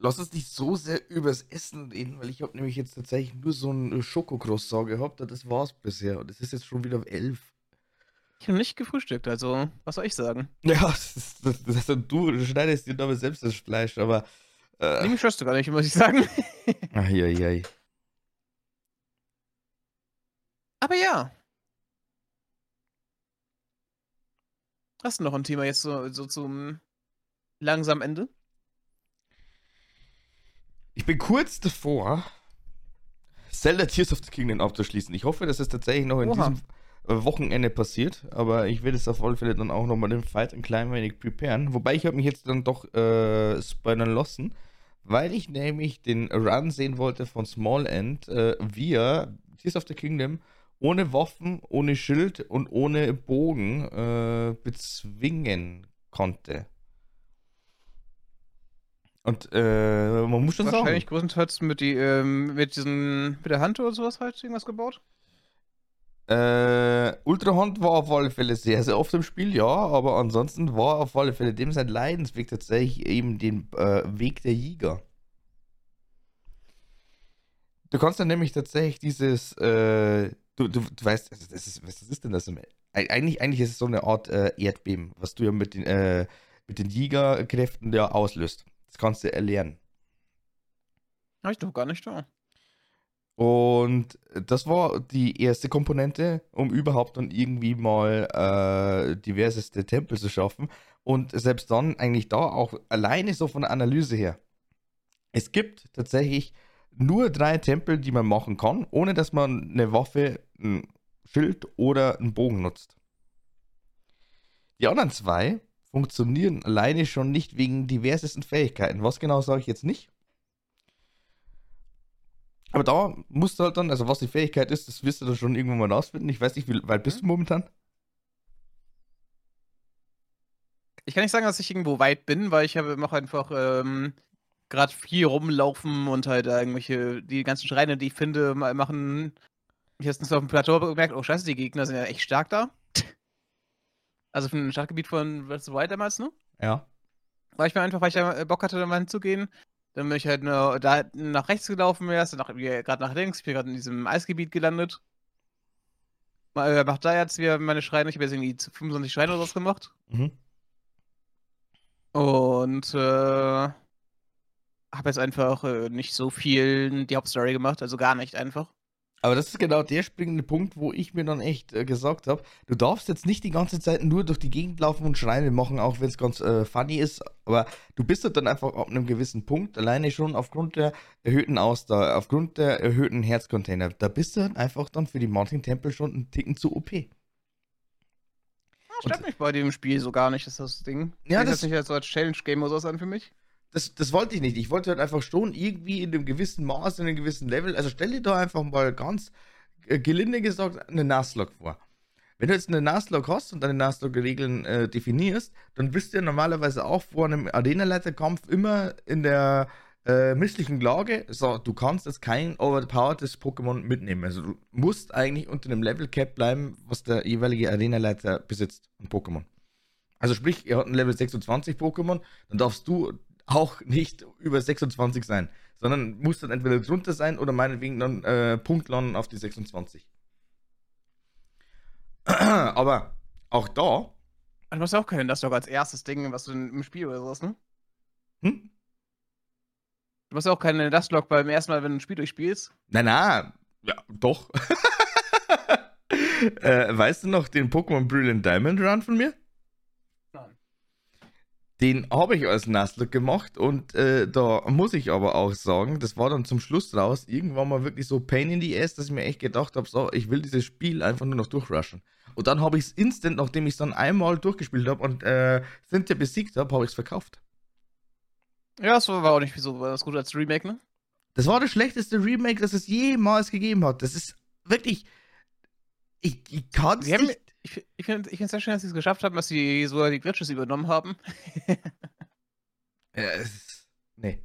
Lass uns nicht so sehr übers Essen reden, weil ich habe nämlich jetzt tatsächlich nur so 'n, äh, Schokocroissant gehabt und das war's bisher und es ist jetzt schon wieder 11. Ich habe nicht gefrühstückt, also was soll ich sagen? (laughs) Ja, das ist das das du schneidest dir damit selbst das Fleisch, aber, Äh mich störst du gar nicht, muss ich sagen. Ei, ei, ei. Aber ja. Hast du noch 'n Thema jetzt so so zum langsamen Ende? Ich bin kurz davor, Zelda Tears of the Kingdom abzuschließen. Ich hoffe, dass es tatsächlich noch in Oha. diesem, Wochenende passiert, aber ich werde es auf alle Fälle dann auch noch mal den Fight 'n klein wenig preparen. Wobei ich habe mich jetzt dann doch, äh, spoilern lassen, weil ich nämlich den Run sehen wollte von Small End, äh, er Tears of the Kingdom ohne Waffen, ohne Schild und ohne Bogen, äh, bezwingen konnte. Und, äh, man muss schon sagen Wahrscheinlich größtenteils mit die ähm, mit diesen mit der Hand oder so was halt irgendwas gebaut? Äh, Ultrahand war auf alle Fälle sehr, sehr oft im Spiel, ja, aber ansonsten war auf alle Fälle dem sein Leidensweg tatsächlich eben den, äh, Weg der Jäger. Du kannst dann nämlich tatsächlich dieses, äh du du du weißt, also das ist was ist denn das eigentlich eigentlich ist es so 'ne Art, äh, Erdbeben, was du ja mit den, äh mit den Jägerkräften ja auslöst. Das kannst du erlernen. Habe ich noch gar nicht da. Und das war die erste Komponente, um überhaupt dann irgendwie mal, äh, diverseste Tempel zu schaffen. Und selbst dann eigentlich da auch alleine so von der Analyse her. Es gibt tatsächlich nur 3 Tempel, die man machen kann, ohne dass man 'ne Waffe, 'n Schild oder 'n Bogen nutzt. Die anderen 2 funktionieren alleine schon nicht wegen diversesten Fähigkeiten. Was genau, sage ich jetzt nicht. Aber da musst du halt dann also, was die Fähigkeit ist, das wirst du dann schon irgendwann mal rausfinden. Ich weiß nicht, wie weit bist Mhm. du momentan? Ich kann nicht sagen, dass ich irgendwo weit bin, weil ich habe mache einfach, ähm, grad viel rumlaufen und halt da irgendwelche die ganzen Schreine, die ich finde, ma machen ich habe letztens auf'm Plateau gemerkt: „Oh scheiße, die Gegner sind ja echt stark da.“ Also, für 'n Stadtgebiet von Breath of the Wild damals, ne? Ja. Weil ich mir einfach weil ich da, äh, Bock hatte, da mal hinzugehen. Dann bin ich halt, ne, da nach rechts gelaufen erst, dann grad nach links. Ich bin grad in diesem Eisgebiet gelandet. Mal äh, mache da jetzt wieder meine Schreine. Ich habe jetzt irgendwie z 25 Schreine oder was gemacht. Mhm. Und, äh, habe jetzt einfach, äh, nicht so viel die Hauptstory gemacht, also gar nicht einfach. Aber das ist genau der springende Punkt, wo ich mir dann echt, äh, gesagt habe: „Du darfst jetzt nicht die ganze Zeit nur durch die Gegend laufen und Schreine machen, auch wenn's ganz, äh, funny ist, aber du bist halt dann einfach ab 'nem gewissen Punkt alleine schon aufgrund der erhöhten Ausdauer, aufgrund der erhöhten Herzcontainer. Da bist du halt einfach dann für die manchen Tempel schon 'n Ticken zu OP. Ja, stört Und mich bei dem Spiel so gar nicht, ist das Ding. Ja, das jetzt nicht als so als Challenge-Game oder so was an für mich. Das das wollte ich nicht. Ich wollte halt einfach schon irgendwie in 'nem gewissen Maß, in 'nem gewissen Level also, stell dir da einfach mal ganz, äh, gelinde gesagt 'ne Nuzlocke vor. Wenn du jetzt 'ne Nuzlocke hast und deine Nuzlocke-Regeln, äh, definierst, dann bist du ja normalerweise auch vor 'nem Arenaleiterkampf immer in der, äh, misslichen Lage. So, du kannst jetzt kein overpowertes Pokémon mitnehmen. Also, du musst eigentlich unter 'nem Level Cap bleiben, was der jeweilige Arenaleiter besitzt an Pokémon. Also, sprich, er hat 'n Level 26 Pokémon, dann darfst du auch nicht über 26 sein, sondern musst dann entweder drunter sein oder meinetwegen dann, äh, Punkt landen auf die 26. (clears throat) Aber auch da Du hast ja auch keinen Nuzlocke als erstes Ding, was du im Spiel oder so was, ne? Hm? Du machst ja auch keine Dustlog beim ersten Mal, wenn du ein Spiel durchspielst. Na, na, ja, doch. (laughs) äh, weißt du noch den Pokémon Brilliant Diamond Run von mir? Den habe ich als Nuzlocke gemacht und äh, da muss ich aber auch sagen, das war dann zum Schluss raus irgendwann mal wirklich so Pain in the Ass, dass ich mir echt gedacht habe, so, ich will dieses Spiel einfach nur noch durchrushen. Und dann habe ich es instant, nachdem ich es dann einmal durchgespielt habe und äh, Cynthia besiegt habe, habe ich es verkauft. Ja, das war auch nicht so was gut als Remake, ne? Das war das schlechteste Remake, das es jemals gegeben hat. Das ist wirklich. Ich, ich kann es nicht. Ich ich finde es sehr schön, dass sie es geschafft haben, dass sie sogar die Glitches übernommen haben. Ja, es ist, nee.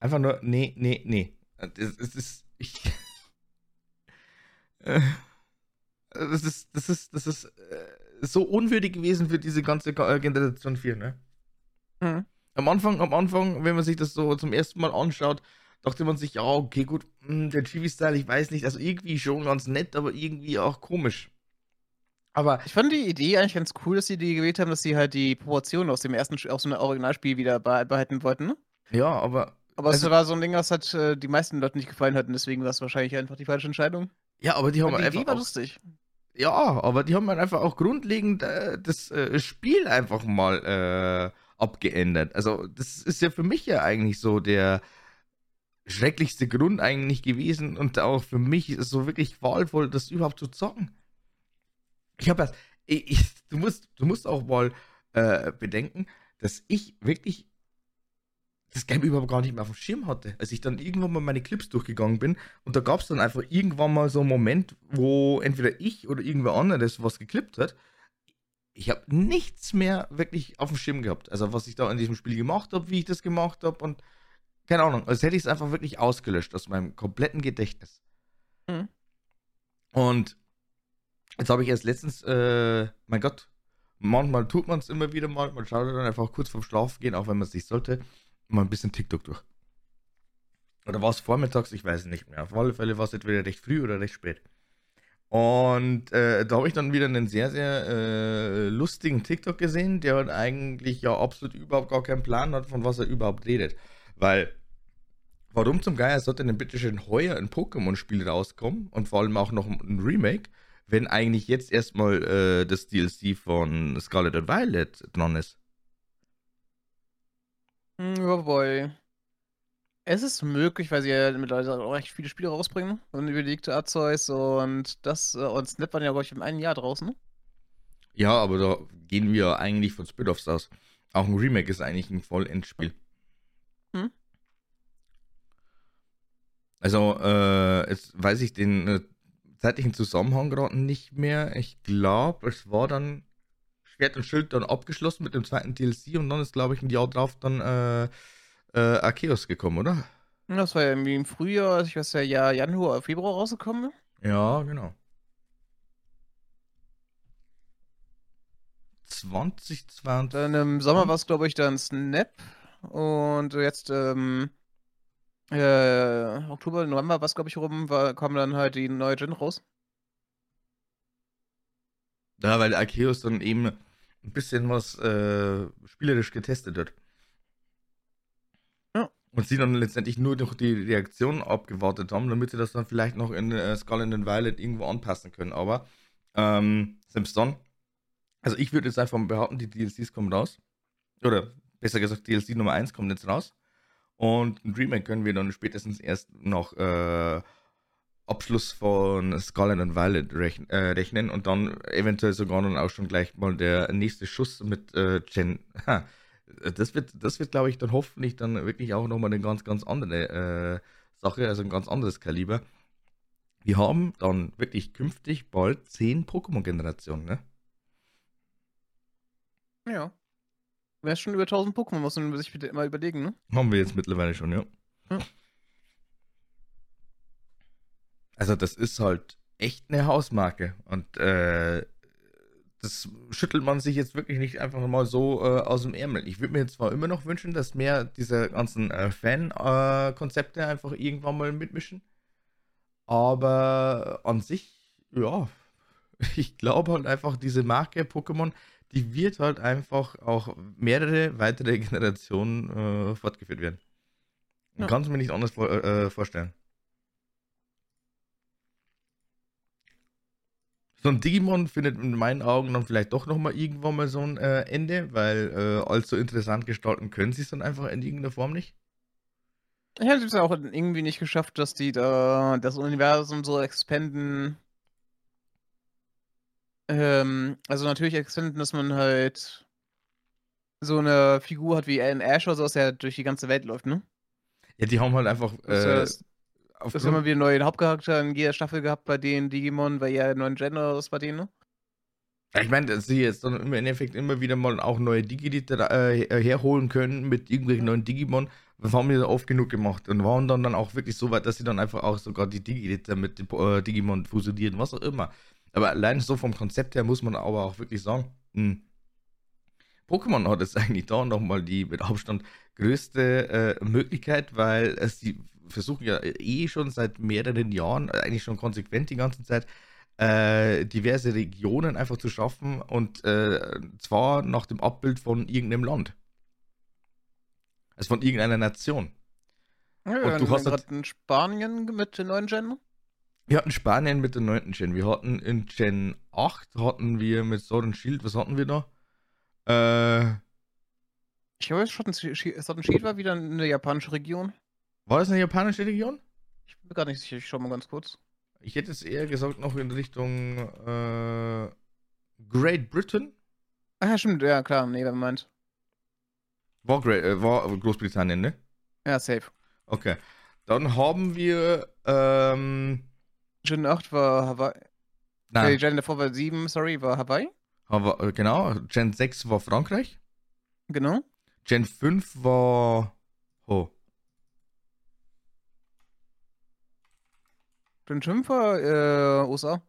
Einfach nur, nee, nee, nee. Es, es ist, ich. (laughs) Äh, Das ist, das ist, das ist äh, so unwürdig gewesen für diese ganze Ga- äh, Generation 4, ne? Mhm. Am Anfang, am Anfang, wenn man sich das so zum ersten Mal anschaut, dachte man sich, ja, okay, gut, hm, der Chibi-Style, ich weiß nicht, also irgendwie schon ganz nett, aber irgendwie auch komisch. Aber Ich fand die Idee eigentlich ganz cool, dass sie die gewählt haben, dass sie halt die Proportionen aus dem ersten, aus dem Originalspiel wieder beh- behalten wollten, ne? ja, aber Aber Also- es war so ein Ding, was halt äh, die meisten Leuten nicht gefallen hat und deswegen war es wahrscheinlich einfach die falsche Entscheidung. ja, aber die haben die einfach Idee war auch, lustig. ja, aber die haben halt einfach auch grundlegend äh, das äh, Spiel einfach mal äh, abgeändert. Also das ist ja für mich ja eigentlich so der schrecklichste Grund eigentlich gewesen und auch für mich ist so wirklich qualvoll, das überhaupt zu zocken. Ich habe das, ich, ich, du musst, du musst auch mal äh, bedenken, dass ich wirklich das Game überhaupt gar nicht mehr auf dem Schirm hatte. Als ich dann irgendwann mal meine Clips durchgegangen bin und da gab es dann einfach irgendwann mal so einen Moment, wo entweder ich oder irgendwer anderes was geklippt hat. Ich habe nichts mehr wirklich auf dem Schirm gehabt. Also was ich da in diesem Spiel gemacht habe, wie ich das gemacht habe und keine Ahnung, als hätte ich es einfach wirklich ausgelöscht aus meinem kompletten Gedächtnis. Mhm. Und jetzt habe ich erst letztens, äh, mein Gott, manchmal tut man es immer wieder mal, man schaut dann einfach kurz vorm Schlafen gehen, auch wenn man es nicht sollte, mal ein bisschen TikTok durch. Oder war es vormittags? Ich weiß es nicht mehr. Auf alle Fälle war es entweder recht früh oder recht spät. Und äh, da habe ich dann wieder einen sehr, sehr äh, lustigen TikTok gesehen, der halt eigentlich ja absolut überhaupt gar keinen Plan hat, von was er überhaupt redet. Weil, warum zum Geier sollte denn bitte schön heuer ein Pokémon-Spiel rauskommen und vor allem auch noch ein Remake, wenn eigentlich jetzt erstmal äh, das DLC von Scarlet and Violet dran ist? Hm, Ja, wobei. Es ist möglich, weil sie ja mittlerweile auch recht viele Spiele rausbringen. Und überlegte Arceus und das äh, und Snap waren ja, glaube ich, im einen Jahr draußen. ne? Ja, aber da gehen wir eigentlich von Spin-Offs aus. Auch ein Remake ist eigentlich ein Vollendspiel. Hm. Also, äh, jetzt weiß ich den äh, zeitlichen Zusammenhang gerade nicht mehr. Ich glaube, es war dann Schwert und Schild dann abgeschlossen mit dem zweiten DLC und dann ist, glaube ich, ein Jahr drauf dann äh, äh, Arceus gekommen, oder? Das war ja irgendwie im Frühjahr, ich weiß ja, ja Januar, Februar rausgekommen. Ja, genau. 2020. Dann im Sommer war es, glaube ich, dann Snap. Und jetzt, ähm, äh, Oktober, November war es, glaube ich, rum, war, kam dann halt die neue Gen raus. Ja, weil Arceus dann eben ein bisschen was äh, spielerisch getestet hat. Ja. Und sie dann letztendlich nur noch die Reaktion abgewartet haben, damit sie das dann vielleicht noch in äh, Scarlet and Violet irgendwo anpassen können. Aber ähm, selbst dann, also ich würde jetzt einfach behaupten, die DLCs kommen raus. Oder besser gesagt, DLC Nummer 1 kommt jetzt raus. Und ein Remake können wir dann spätestens erst nach äh, Abschluss von Scarlet and Violet rechn äh, rechnen und dann eventuell sogar dann auch schon gleich mal der nächste Schuss mit äh, Gen. Ha, das wird, das wird, glaube ich, dann hoffentlich dann wirklich auch nochmal eine ganz, ganz andere äh, Sache, also ein ganz anderes Kaliber. Wir haben dann wirklich künftig bald 10 Pokémon-Generationen, ne? Ja. Wäre schon über 1000 Pokémon, muss man sich bitte immer überlegen, ne? Haben wir jetzt mittlerweile schon, ja. Ja. Also das ist halt echt eine Hausmarke und äh, das schüttelt man sich jetzt wirklich nicht einfach mal so äh, aus dem Ärmel. Ich würde mir jetzt zwar immer noch wünschen, dass mehr dieser ganzen äh, Fan-Konzepte einfach irgendwann mal mitmischen, aber an sich, ja, (laughs) ich glaube halt einfach, diese Marke Pokémon, die wird halt einfach auch mehrere weitere Generationen äh, fortgeführt werden. Ja. Kannst du mir nicht anders vor, äh, vorstellen. So ein Digimon findet in meinen Augen dann vielleicht doch nochmal irgendwann mal so ein äh, Ende, weil äh, allzu interessant gestalten können sie es dann einfach in irgendeiner Form nicht. Ich hätte es auch irgendwie nicht geschafft, dass die da das Universum so expanden. Ähm, also natürlich expanden, dass man halt so eine Figur hat wie Alan Ash oder so, dass er durch die ganze Welt läuft, ne? Ja, die haben halt einfach. Das Äh, heißt, das haben wir wieder neue Hauptcharakter in jeder Staffel gehabt bei den Digimon, weil ja neuen Gen oder was bei denen, ne? Ja, ich meine, dass sie jetzt dann im Endeffekt immer wieder mal auch neue Digidite äh, herholen können mit irgendwelchen neuen Digimon. Das haben wir oft genug gemacht und waren dann, dann auch wirklich so weit, dass sie dann einfach auch sogar die Digidite mit den äh, Digimon fusionieren, was auch immer. Aber allein so vom Konzept her muss man aber auch wirklich sagen, mh, hm, Pokémon hat jetzt (laughs) eigentlich da nochmal die mit Abstand größte äh, Möglichkeit, weil es die versuchen ja eh schon seit mehreren Jahren, eigentlich schon konsequent die ganze Zeit, äh, diverse Regionen einfach zu schaffen und äh, zwar nach dem Abbild von irgendeinem Land. Also von irgendeiner Nation. Ja, und du hast halt, in Spanien mit den neuen Gen? Wir hatten Spanien mit der neunten Gen. Wir hatten in Gen 8 hatten wir mit Sword and Shield, was hatten wir da? Äh, ich glaube, Sword and Shield war wieder eine japanische Region. War das eine japanische Region? Ich bin gar nicht sicher, ich schau mal ganz kurz. Ich hätte es eher gesagt noch in Richtung äh, Great Britain. Ah, ja, stimmt, ja klar, nee, wer meint. War, Great, äh, war Großbritannien, ne? Ja, safe. Okay. Dann haben wir ähm, Gen 8 war Hawaii. Nein. Äh, Gen davor war 7, sorry, war Hawaii. Hawaii. Genau. Gen 6 war Frankreich. Genau. Gen 5 war. Oh. Gen 5 war äh, USA.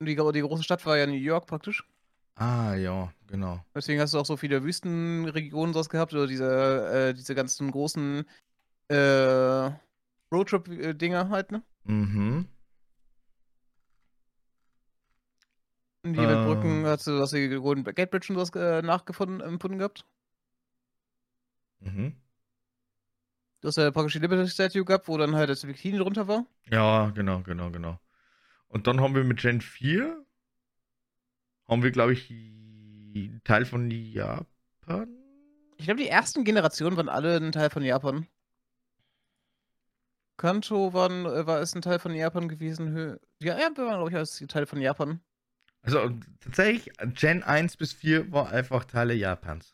Die, die große Stadt war ja New York praktisch. Ah, ja, genau. Deswegen hast du auch so viele Wüstenregionen sowas gehabt, oder diese, äh, diese ganzen großen äh, Roadtrip-Dinger halt, ne? Mhm. Die äh. Weltbrücken hast du, hast du die Golden Gate Bridge und sowas äh, nachgefunden, empfunden gehabt? Mhm. Du hast ja praktisch die Liberty Statue gehabt, wo dann halt das Bikini drunter war. Ja, genau, genau, genau. Und dann haben wir mit Gen 4, haben wir, glaube ich, Teil von Japan. Ich glaube, die ersten Generationen waren alle ein Teil von Japan. Kanto waren, äh, war ist ein Teil von Japan gewesen. Ja, ja, wir waren, glaube ich, als Teil von Japan. Also tatsächlich, Gen 1 bis 4 war einfach Teile Japans.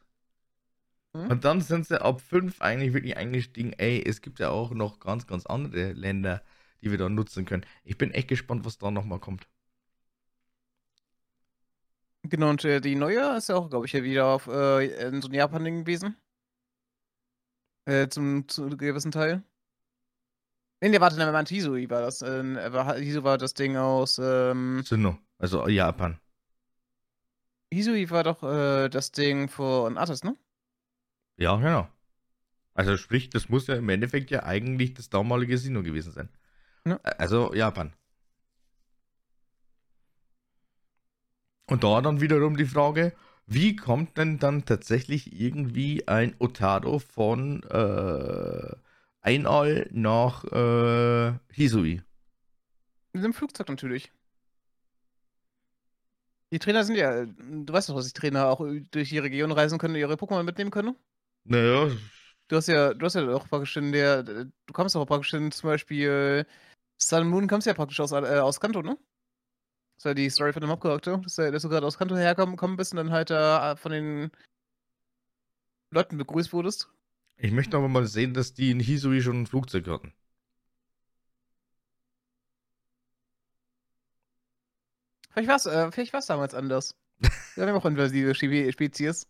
Mhm. Und dann sind sie ab 5 eigentlich wirklich eingestiegen, ey, es gibt ja auch noch ganz, ganz andere Länder, die wir da nutzen können. Ich bin echt gespannt, was da nochmal kommt. Genau, und äh, die neue ist ja auch, glaube ich, ja wieder auf, äh, in so einem Japan-Ding gewesen. Äh, zum, zum gewissen Teil. Nee, nee, warte, nein, meint Hisui war das. Äh, war, Hisui war das Ding aus. Ähm, Sinnoh, also Japan. Hisui war doch äh, das Ding von Artis, ne? Ja, genau. Also sprich, das muss ja im Endeffekt ja eigentlich das damalige Sino gewesen sein. Ja. Also Japan. Und da dann wiederum die Frage, wie kommt denn dann tatsächlich irgendwie ein Otado von äh, Einall nach äh, Hisui? Mit dem Flugzeug natürlich. Die Trainer sind ja, du weißt doch, dass die Trainer auch durch die Region reisen können und ihre Pokémon mitnehmen können? Naja. Du hast ja, du hast ja auch praktisch in der, du kommst auch praktisch in zum Beispiel Sun Moon kommst ja praktisch aus, äh, aus Kanto, ne? Das ja die Story von dem Hauptcharakter, dass, dass du gerade aus Kanto hergekommen bist und dann halt äh, von den Leuten begrüßt wurdest. Ich möchte aber mal sehen, dass die in Hisui schon ein Flugzeug hatten. Vielleicht war es äh, vielleicht damals anders. (laughs) Wir haben ja auch invasive Spezies.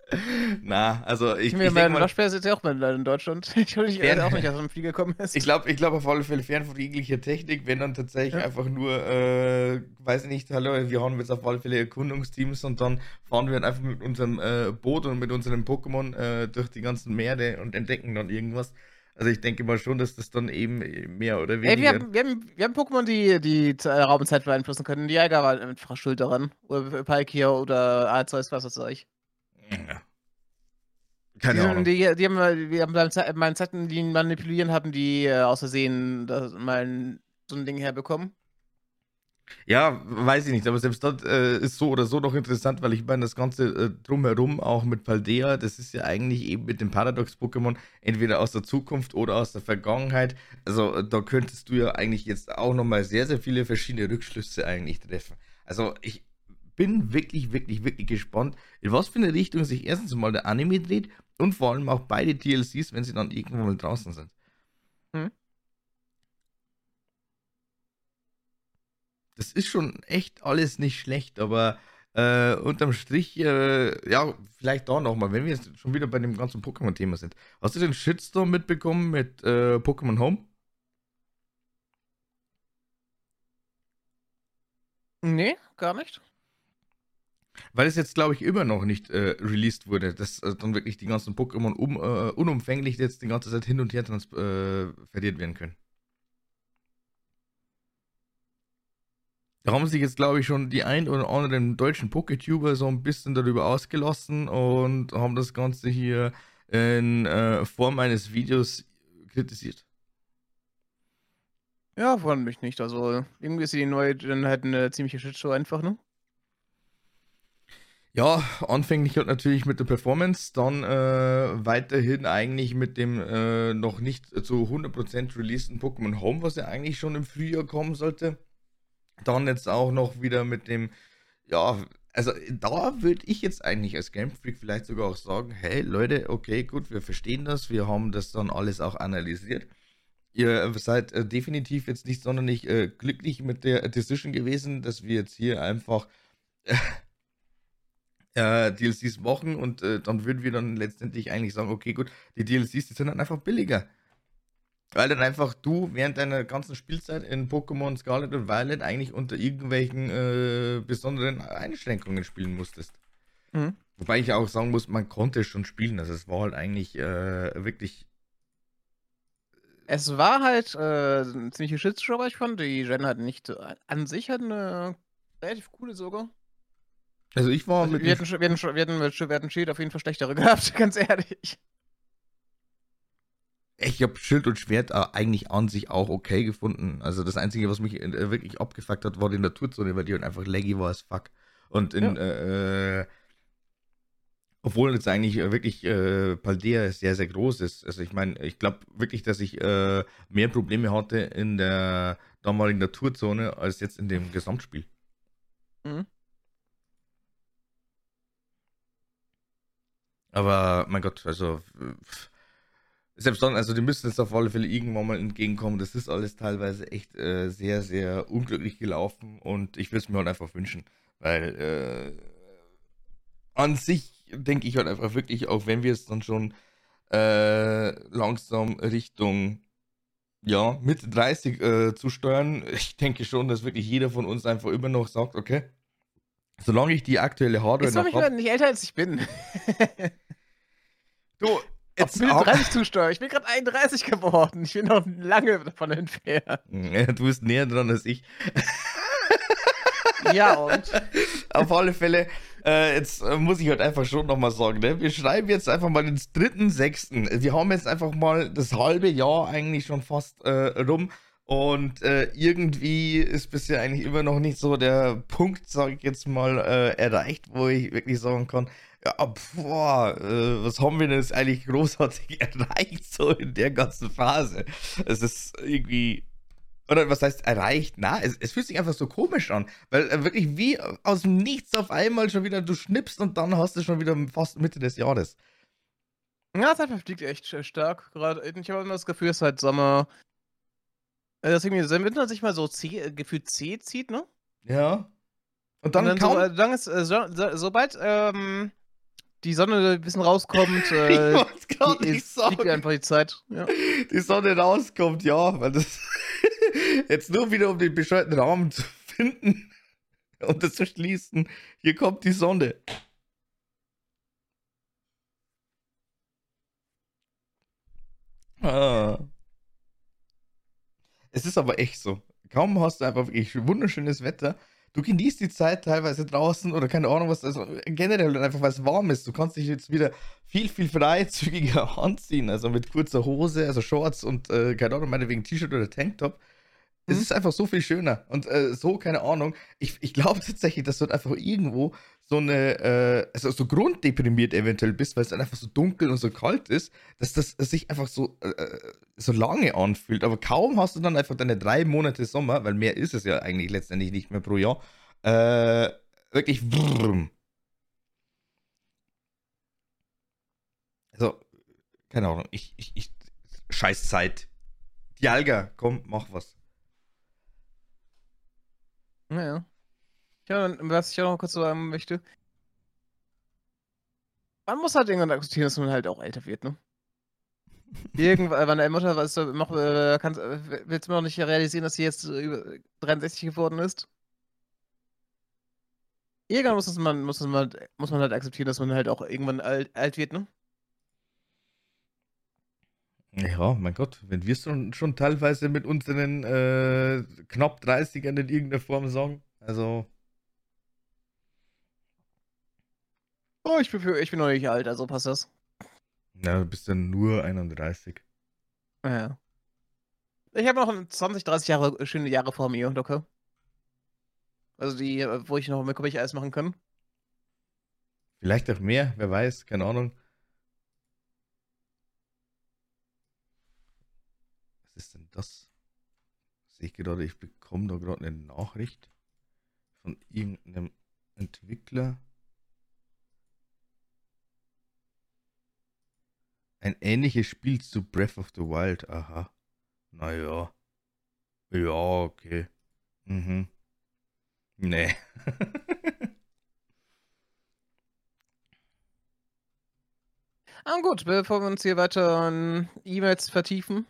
Na, also ich. Ich, ich meine, Waschbär ist ja auch mal in Deutschland. (laughs) Ich weiß fern, auch nicht, dass er im Flieger gekommen ist. Ich glaube, ich glaube auf alle Fälle fern von jeglicher Technik, wenn dann tatsächlich ja. einfach nur, äh, weiß ich nicht, hallo, wir haben jetzt auf alle Fälle Erkundungsteams und dann fahren wir einfach mit unserem äh, Boot und mit unserem Pokémon äh, durch die ganzen Meere und entdecken dann irgendwas. Also ich denke mal schon, dass das dann eben mehr oder weniger. Ey, wir haben, wir haben, wir haben Pokémon, die, die äh, Raum und Zeit beeinflussen können. Die Jäger waren einfach schuld daran. Oder Palkia oder Arceus, was weiß ich. Ja. Keine die, Ahnung. Die, die, haben, die haben beim, Ze beim Zeitenlinien manipulieren, haben die äh, aus Versehen das, mal so ein Ding herbekommen. Ja, weiß ich nicht, aber selbst das äh, ist so oder so noch interessant, weil ich meine, das Ganze äh, drumherum, auch mit Paldea, das ist ja eigentlich eben mit dem Paradox-Pokémon entweder aus der Zukunft oder aus der Vergangenheit. Also äh, da könntest du ja eigentlich jetzt auch nochmal sehr, sehr viele verschiedene Rückschlüsse eigentlich treffen. Also ich bin wirklich, wirklich, wirklich gespannt, in was für eine Richtung sich erstens mal der Anime dreht und vor allem auch beide DLCs, wenn sie dann irgendwann mal draußen sind. Hm? Das ist schon echt alles nicht schlecht, aber äh, unterm Strich, äh, ja, vielleicht da nochmal, wenn wir jetzt schon wieder bei dem ganzen Pokémon-Thema sind. Hast du den Shitstorm mitbekommen mit äh, Pokémon Home? Nee, gar nicht. Weil es jetzt, glaube ich, immer noch nicht äh, released wurde, dass äh, dann wirklich die ganzen Pokémon um, äh, unumfänglich jetzt die ganze Zeit hin und her transferiert äh, werden können. Da haben sich jetzt, glaube ich, schon die ein oder anderen deutschen Poketuber so ein bisschen darüber ausgelassen und haben das Ganze hier in äh, Form eines Videos kritisiert. Ja, wundert mich nicht. Also, irgendwie ist die neue dann halt eine ziemliche Shitshow einfach, ne? Ja, anfänglich halt natürlich mit der Performance, dann äh, weiterhin eigentlich mit dem äh, noch nicht zu 100% releaseden Pokémon Home, was ja eigentlich schon im Frühjahr kommen sollte. Dann jetzt auch noch wieder mit dem, ja, also da würde ich jetzt eigentlich als Game Freak vielleicht sogar auch sagen, hey Leute, okay, gut, wir verstehen das, wir haben das dann alles auch analysiert. Ihr seid äh, definitiv jetzt nicht sonderlich äh, glücklich mit der Decision gewesen, dass wir jetzt hier einfach (laughs) äh, DLCs machen und äh, dann würden wir dann letztendlich eigentlich sagen, okay, gut, die DLCs, die sind dann einfach billiger. Weil dann einfach du während deiner ganzen Spielzeit in Pokémon Scarlet und Violet eigentlich unter irgendwelchen äh, besonderen Einschränkungen spielen musstest. Mhm. Wobei ich auch sagen muss, man konnte schon spielen. Also es war halt eigentlich äh, wirklich. Es war halt äh, ein ziemlicher Shitshow, ich fand. Die Gen hat nicht äh, an sich hat eine relativ coole sogar. Also ich war also mit. Wir hätten, wir, hätten, wir, hätten, wir hätten Shield auf jeden Fall schlechtere (laughs) gehabt, ganz ehrlich. Ich habe Schild und Schwert äh, eigentlich an sich auch okay gefunden. Also das Einzige, was mich äh, wirklich abgefuckt hat, war die Naturzone, weil die halt einfach laggy war als fuck. Und in, ja. äh, obwohl jetzt eigentlich äh, wirklich äh, Paldea sehr, sehr groß ist. Also ich meine, ich glaube wirklich, dass ich äh, mehr Probleme hatte in der damaligen Naturzone als jetzt in dem Gesamtspiel. Mhm. Aber mein Gott, also selbst dann, also die müssen jetzt auf alle Fälle irgendwann mal entgegenkommen. Das ist alles teilweise echt äh, sehr, sehr unglücklich gelaufen und ich würde es mir halt einfach wünschen, weil äh, an sich denke ich halt einfach wirklich, auch wenn wir es dann schon äh, langsam Richtung ja, Mitte 30 äh, zu steuern, ich denke schon, dass wirklich jeder von uns einfach immer noch sagt, okay, solange ich die aktuelle Hardware ich noch habe... Ich nicht älter, als ich bin. (laughs) du, Jetzt ich bin 30 zusteuern. Ich bin gerade 31 geworden. Ich bin noch lange davon entfernt. du bist näher dran als ich. ja, und? (laughs) Auf alle Fälle, äh, jetzt äh, muss ich halt einfach schon nochmal sagen, ne? wir schreiben jetzt einfach mal den dritten, sechsten. Wir haben jetzt einfach mal das halbe Jahr eigentlich schon fast äh, rum. Und äh, irgendwie ist bisher eigentlich immer noch nicht so der Punkt, sage ich jetzt mal, äh, erreicht, wo ich wirklich sagen kann, ja, boah, äh, was haben wir denn jetzt eigentlich großartig (laughs) erreicht, so in der ganzen Phase? Es ist irgendwie, oder was heißt erreicht? Na, es, es fühlt sich einfach so komisch an, weil äh, wirklich wie aus dem Nichts auf einmal schon wieder, du schnippst und dann hast du schon wieder fast Mitte des Jahres. Ja, Zeit verfliegt echt stark gerade. Ich habe immer das Gefühl, es ist halt Sommer. Äh, dass irgendwie der Winter sich mal so C, äh, gefühlt C zieht, ne? Ja. Und dann, und dann, kaum... so, dann ist, äh, so, sobald ähm, die Sonne ein bisschen rauskommt, (laughs) äh, ich gar nicht sagen. einfach die Zeit. Ja. Die Sonne rauskommt, ja, weil das (laughs) jetzt nur wieder um den bescheuerten Rahmen zu finden (laughs) und das zu schließen. Hier kommt die Sonne. Ah. Es ist aber echt so. Kaum hast du einfach wirklich wunderschönes Wetter. Du genießt die Zeit teilweise draußen oder keine Ahnung was, also generell einfach weil es warm ist. Du kannst dich jetzt wieder viel, viel freizügiger (laughs) anziehen. Also mit kurzer Hose, also Shorts und äh, keine Ahnung, meinetwegen T-Shirt oder Tanktop. Es Mhm. ist einfach so viel schöner. Und äh, so, keine Ahnung. Ich, ich glaube (laughs) tatsächlich, dass halt einfach irgendwo so eine, äh, also so grunddeprimiert eventuell bist, weil es dann einfach so dunkel und so kalt ist, dass das sich einfach so, äh, äh, so lange anfühlt. Aber kaum hast du dann einfach deine drei Monate Sommer, weil mehr ist es ja eigentlich letztendlich nicht mehr pro Jahr, äh, wirklich. Brrr. Also, keine Ahnung, ich, ich, ich, scheiß Zeit. Dialga, komm, mach was. Naja. Ja, was ich auch noch kurz sagen möchte. Man muss halt irgendwann akzeptieren, dass man halt auch älter wird, ne? (laughs) Irgendwann, wenn deine Mutter, weißt du, noch, äh, kannst, äh, willst du noch nicht realisieren, dass sie jetzt äh, über 63 geworden ist? Irgendwann muss, man, muss, man, muss man halt akzeptieren, dass man halt auch irgendwann alt, alt wird, ne? Ja, mein Gott, wenn wir es schon, schon teilweise mit unseren äh, knapp 30ern in irgendeiner Form sagen, also. Oh, ich bin, für, ich bin noch nicht alt, also passt das. Na, du bist dann nur 31. Ja. Ich habe noch 20, 30 Jahre, schöne Jahre vor mir, locker. Also die, äh, wo ich noch mit ich alles machen kann. Vielleicht auch mehr, wer weiß, keine Ahnung. Was ist denn das? Sehe ich gerade, ich bekomme da gerade eine Nachricht von irgendeinem Entwickler. Ein ähnliches Spiel zu Breath of the Wild. Aha. Naja. Ja, okay. Mhm. Nee. (laughs) Ah, gut, bevor wir uns hier weiter in E-Mails vertiefen.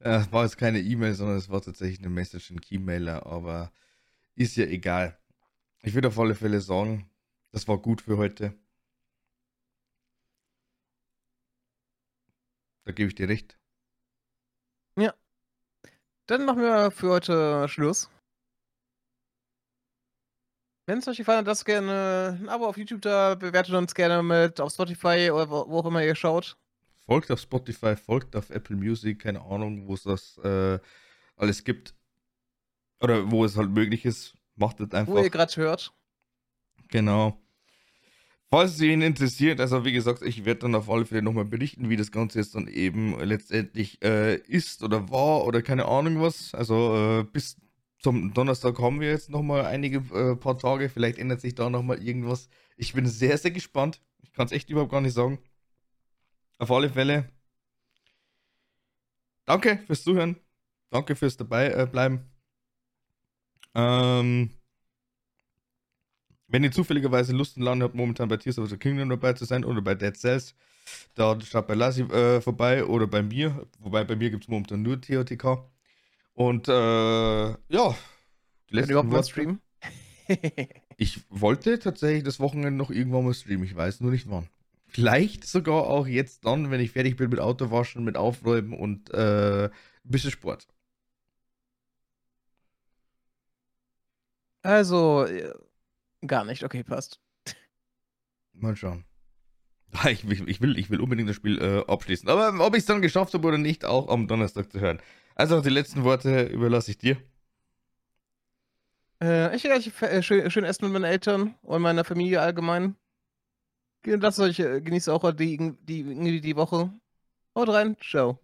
Äh, Es war jetzt keine E-Mail, sondern es war tatsächlich eine Message in Keymailer, aber ist ja egal. Ich würde auf alle Fälle sagen, das war gut für heute. Da gebe ich dir recht. Dann machen wir für heute Schluss. Wenn es euch gefallen hat, lasst gerne ein Abo auf YouTube da, bewertet uns gerne mit auf Spotify oder wo, auch immer ihr schaut. Folgt auf Spotify, folgt auf Apple Music, keine Ahnung, wo es das äh, alles gibt. Oder wo es halt möglich ist. Macht es einfach. Wo ihr gerade hört. Genau. Falls es ihn interessiert, also wie gesagt, ich werde dann auf alle Fälle nochmal berichten, wie das Ganze jetzt dann eben letztendlich äh, ist oder war oder keine Ahnung was. Also äh, bis zum Donnerstag haben wir jetzt nochmal einige äh, paar Tage. Vielleicht ändert sich da nochmal irgendwas. Ich bin sehr, sehr gespannt. Ich kann es echt überhaupt gar nicht sagen. Auf alle Fälle. Danke fürs Zuhören. Danke fürs dabei äh, bleiben. Ähm. Wenn ihr zufälligerweise Lust und Laune habt, momentan bei Tears of the Kingdom dabei zu sein oder bei Dead Cells, da schaut bei Lassi äh, vorbei oder bei mir. Wobei bei mir gibt es momentan nur TOTK. Und äh, ja, die letzten überhaupt mal Worte- streamen. (laughs) Ich wollte tatsächlich das Wochenende noch irgendwann mal streamen. Ich weiß nur nicht wann. Vielleicht sogar auch jetzt dann, wenn ich fertig bin mit Autowaschen, mit Aufräumen und äh, ein bisschen Sport. also, äh, gar nicht. Okay, passt. Mal schauen. (laughs) Ich, ich, ich, will, ich will unbedingt das Spiel äh, abschließen. Aber ob ich es dann geschafft habe oder nicht, auch am Donnerstag zu hören. Also die letzten Worte überlasse ich dir. Äh, ich gleich äh, schön, schön essen mit meinen Eltern und meiner Familie allgemein. Lasst euch, äh, genießt auch die, die, die Woche. Haut rein, ciao.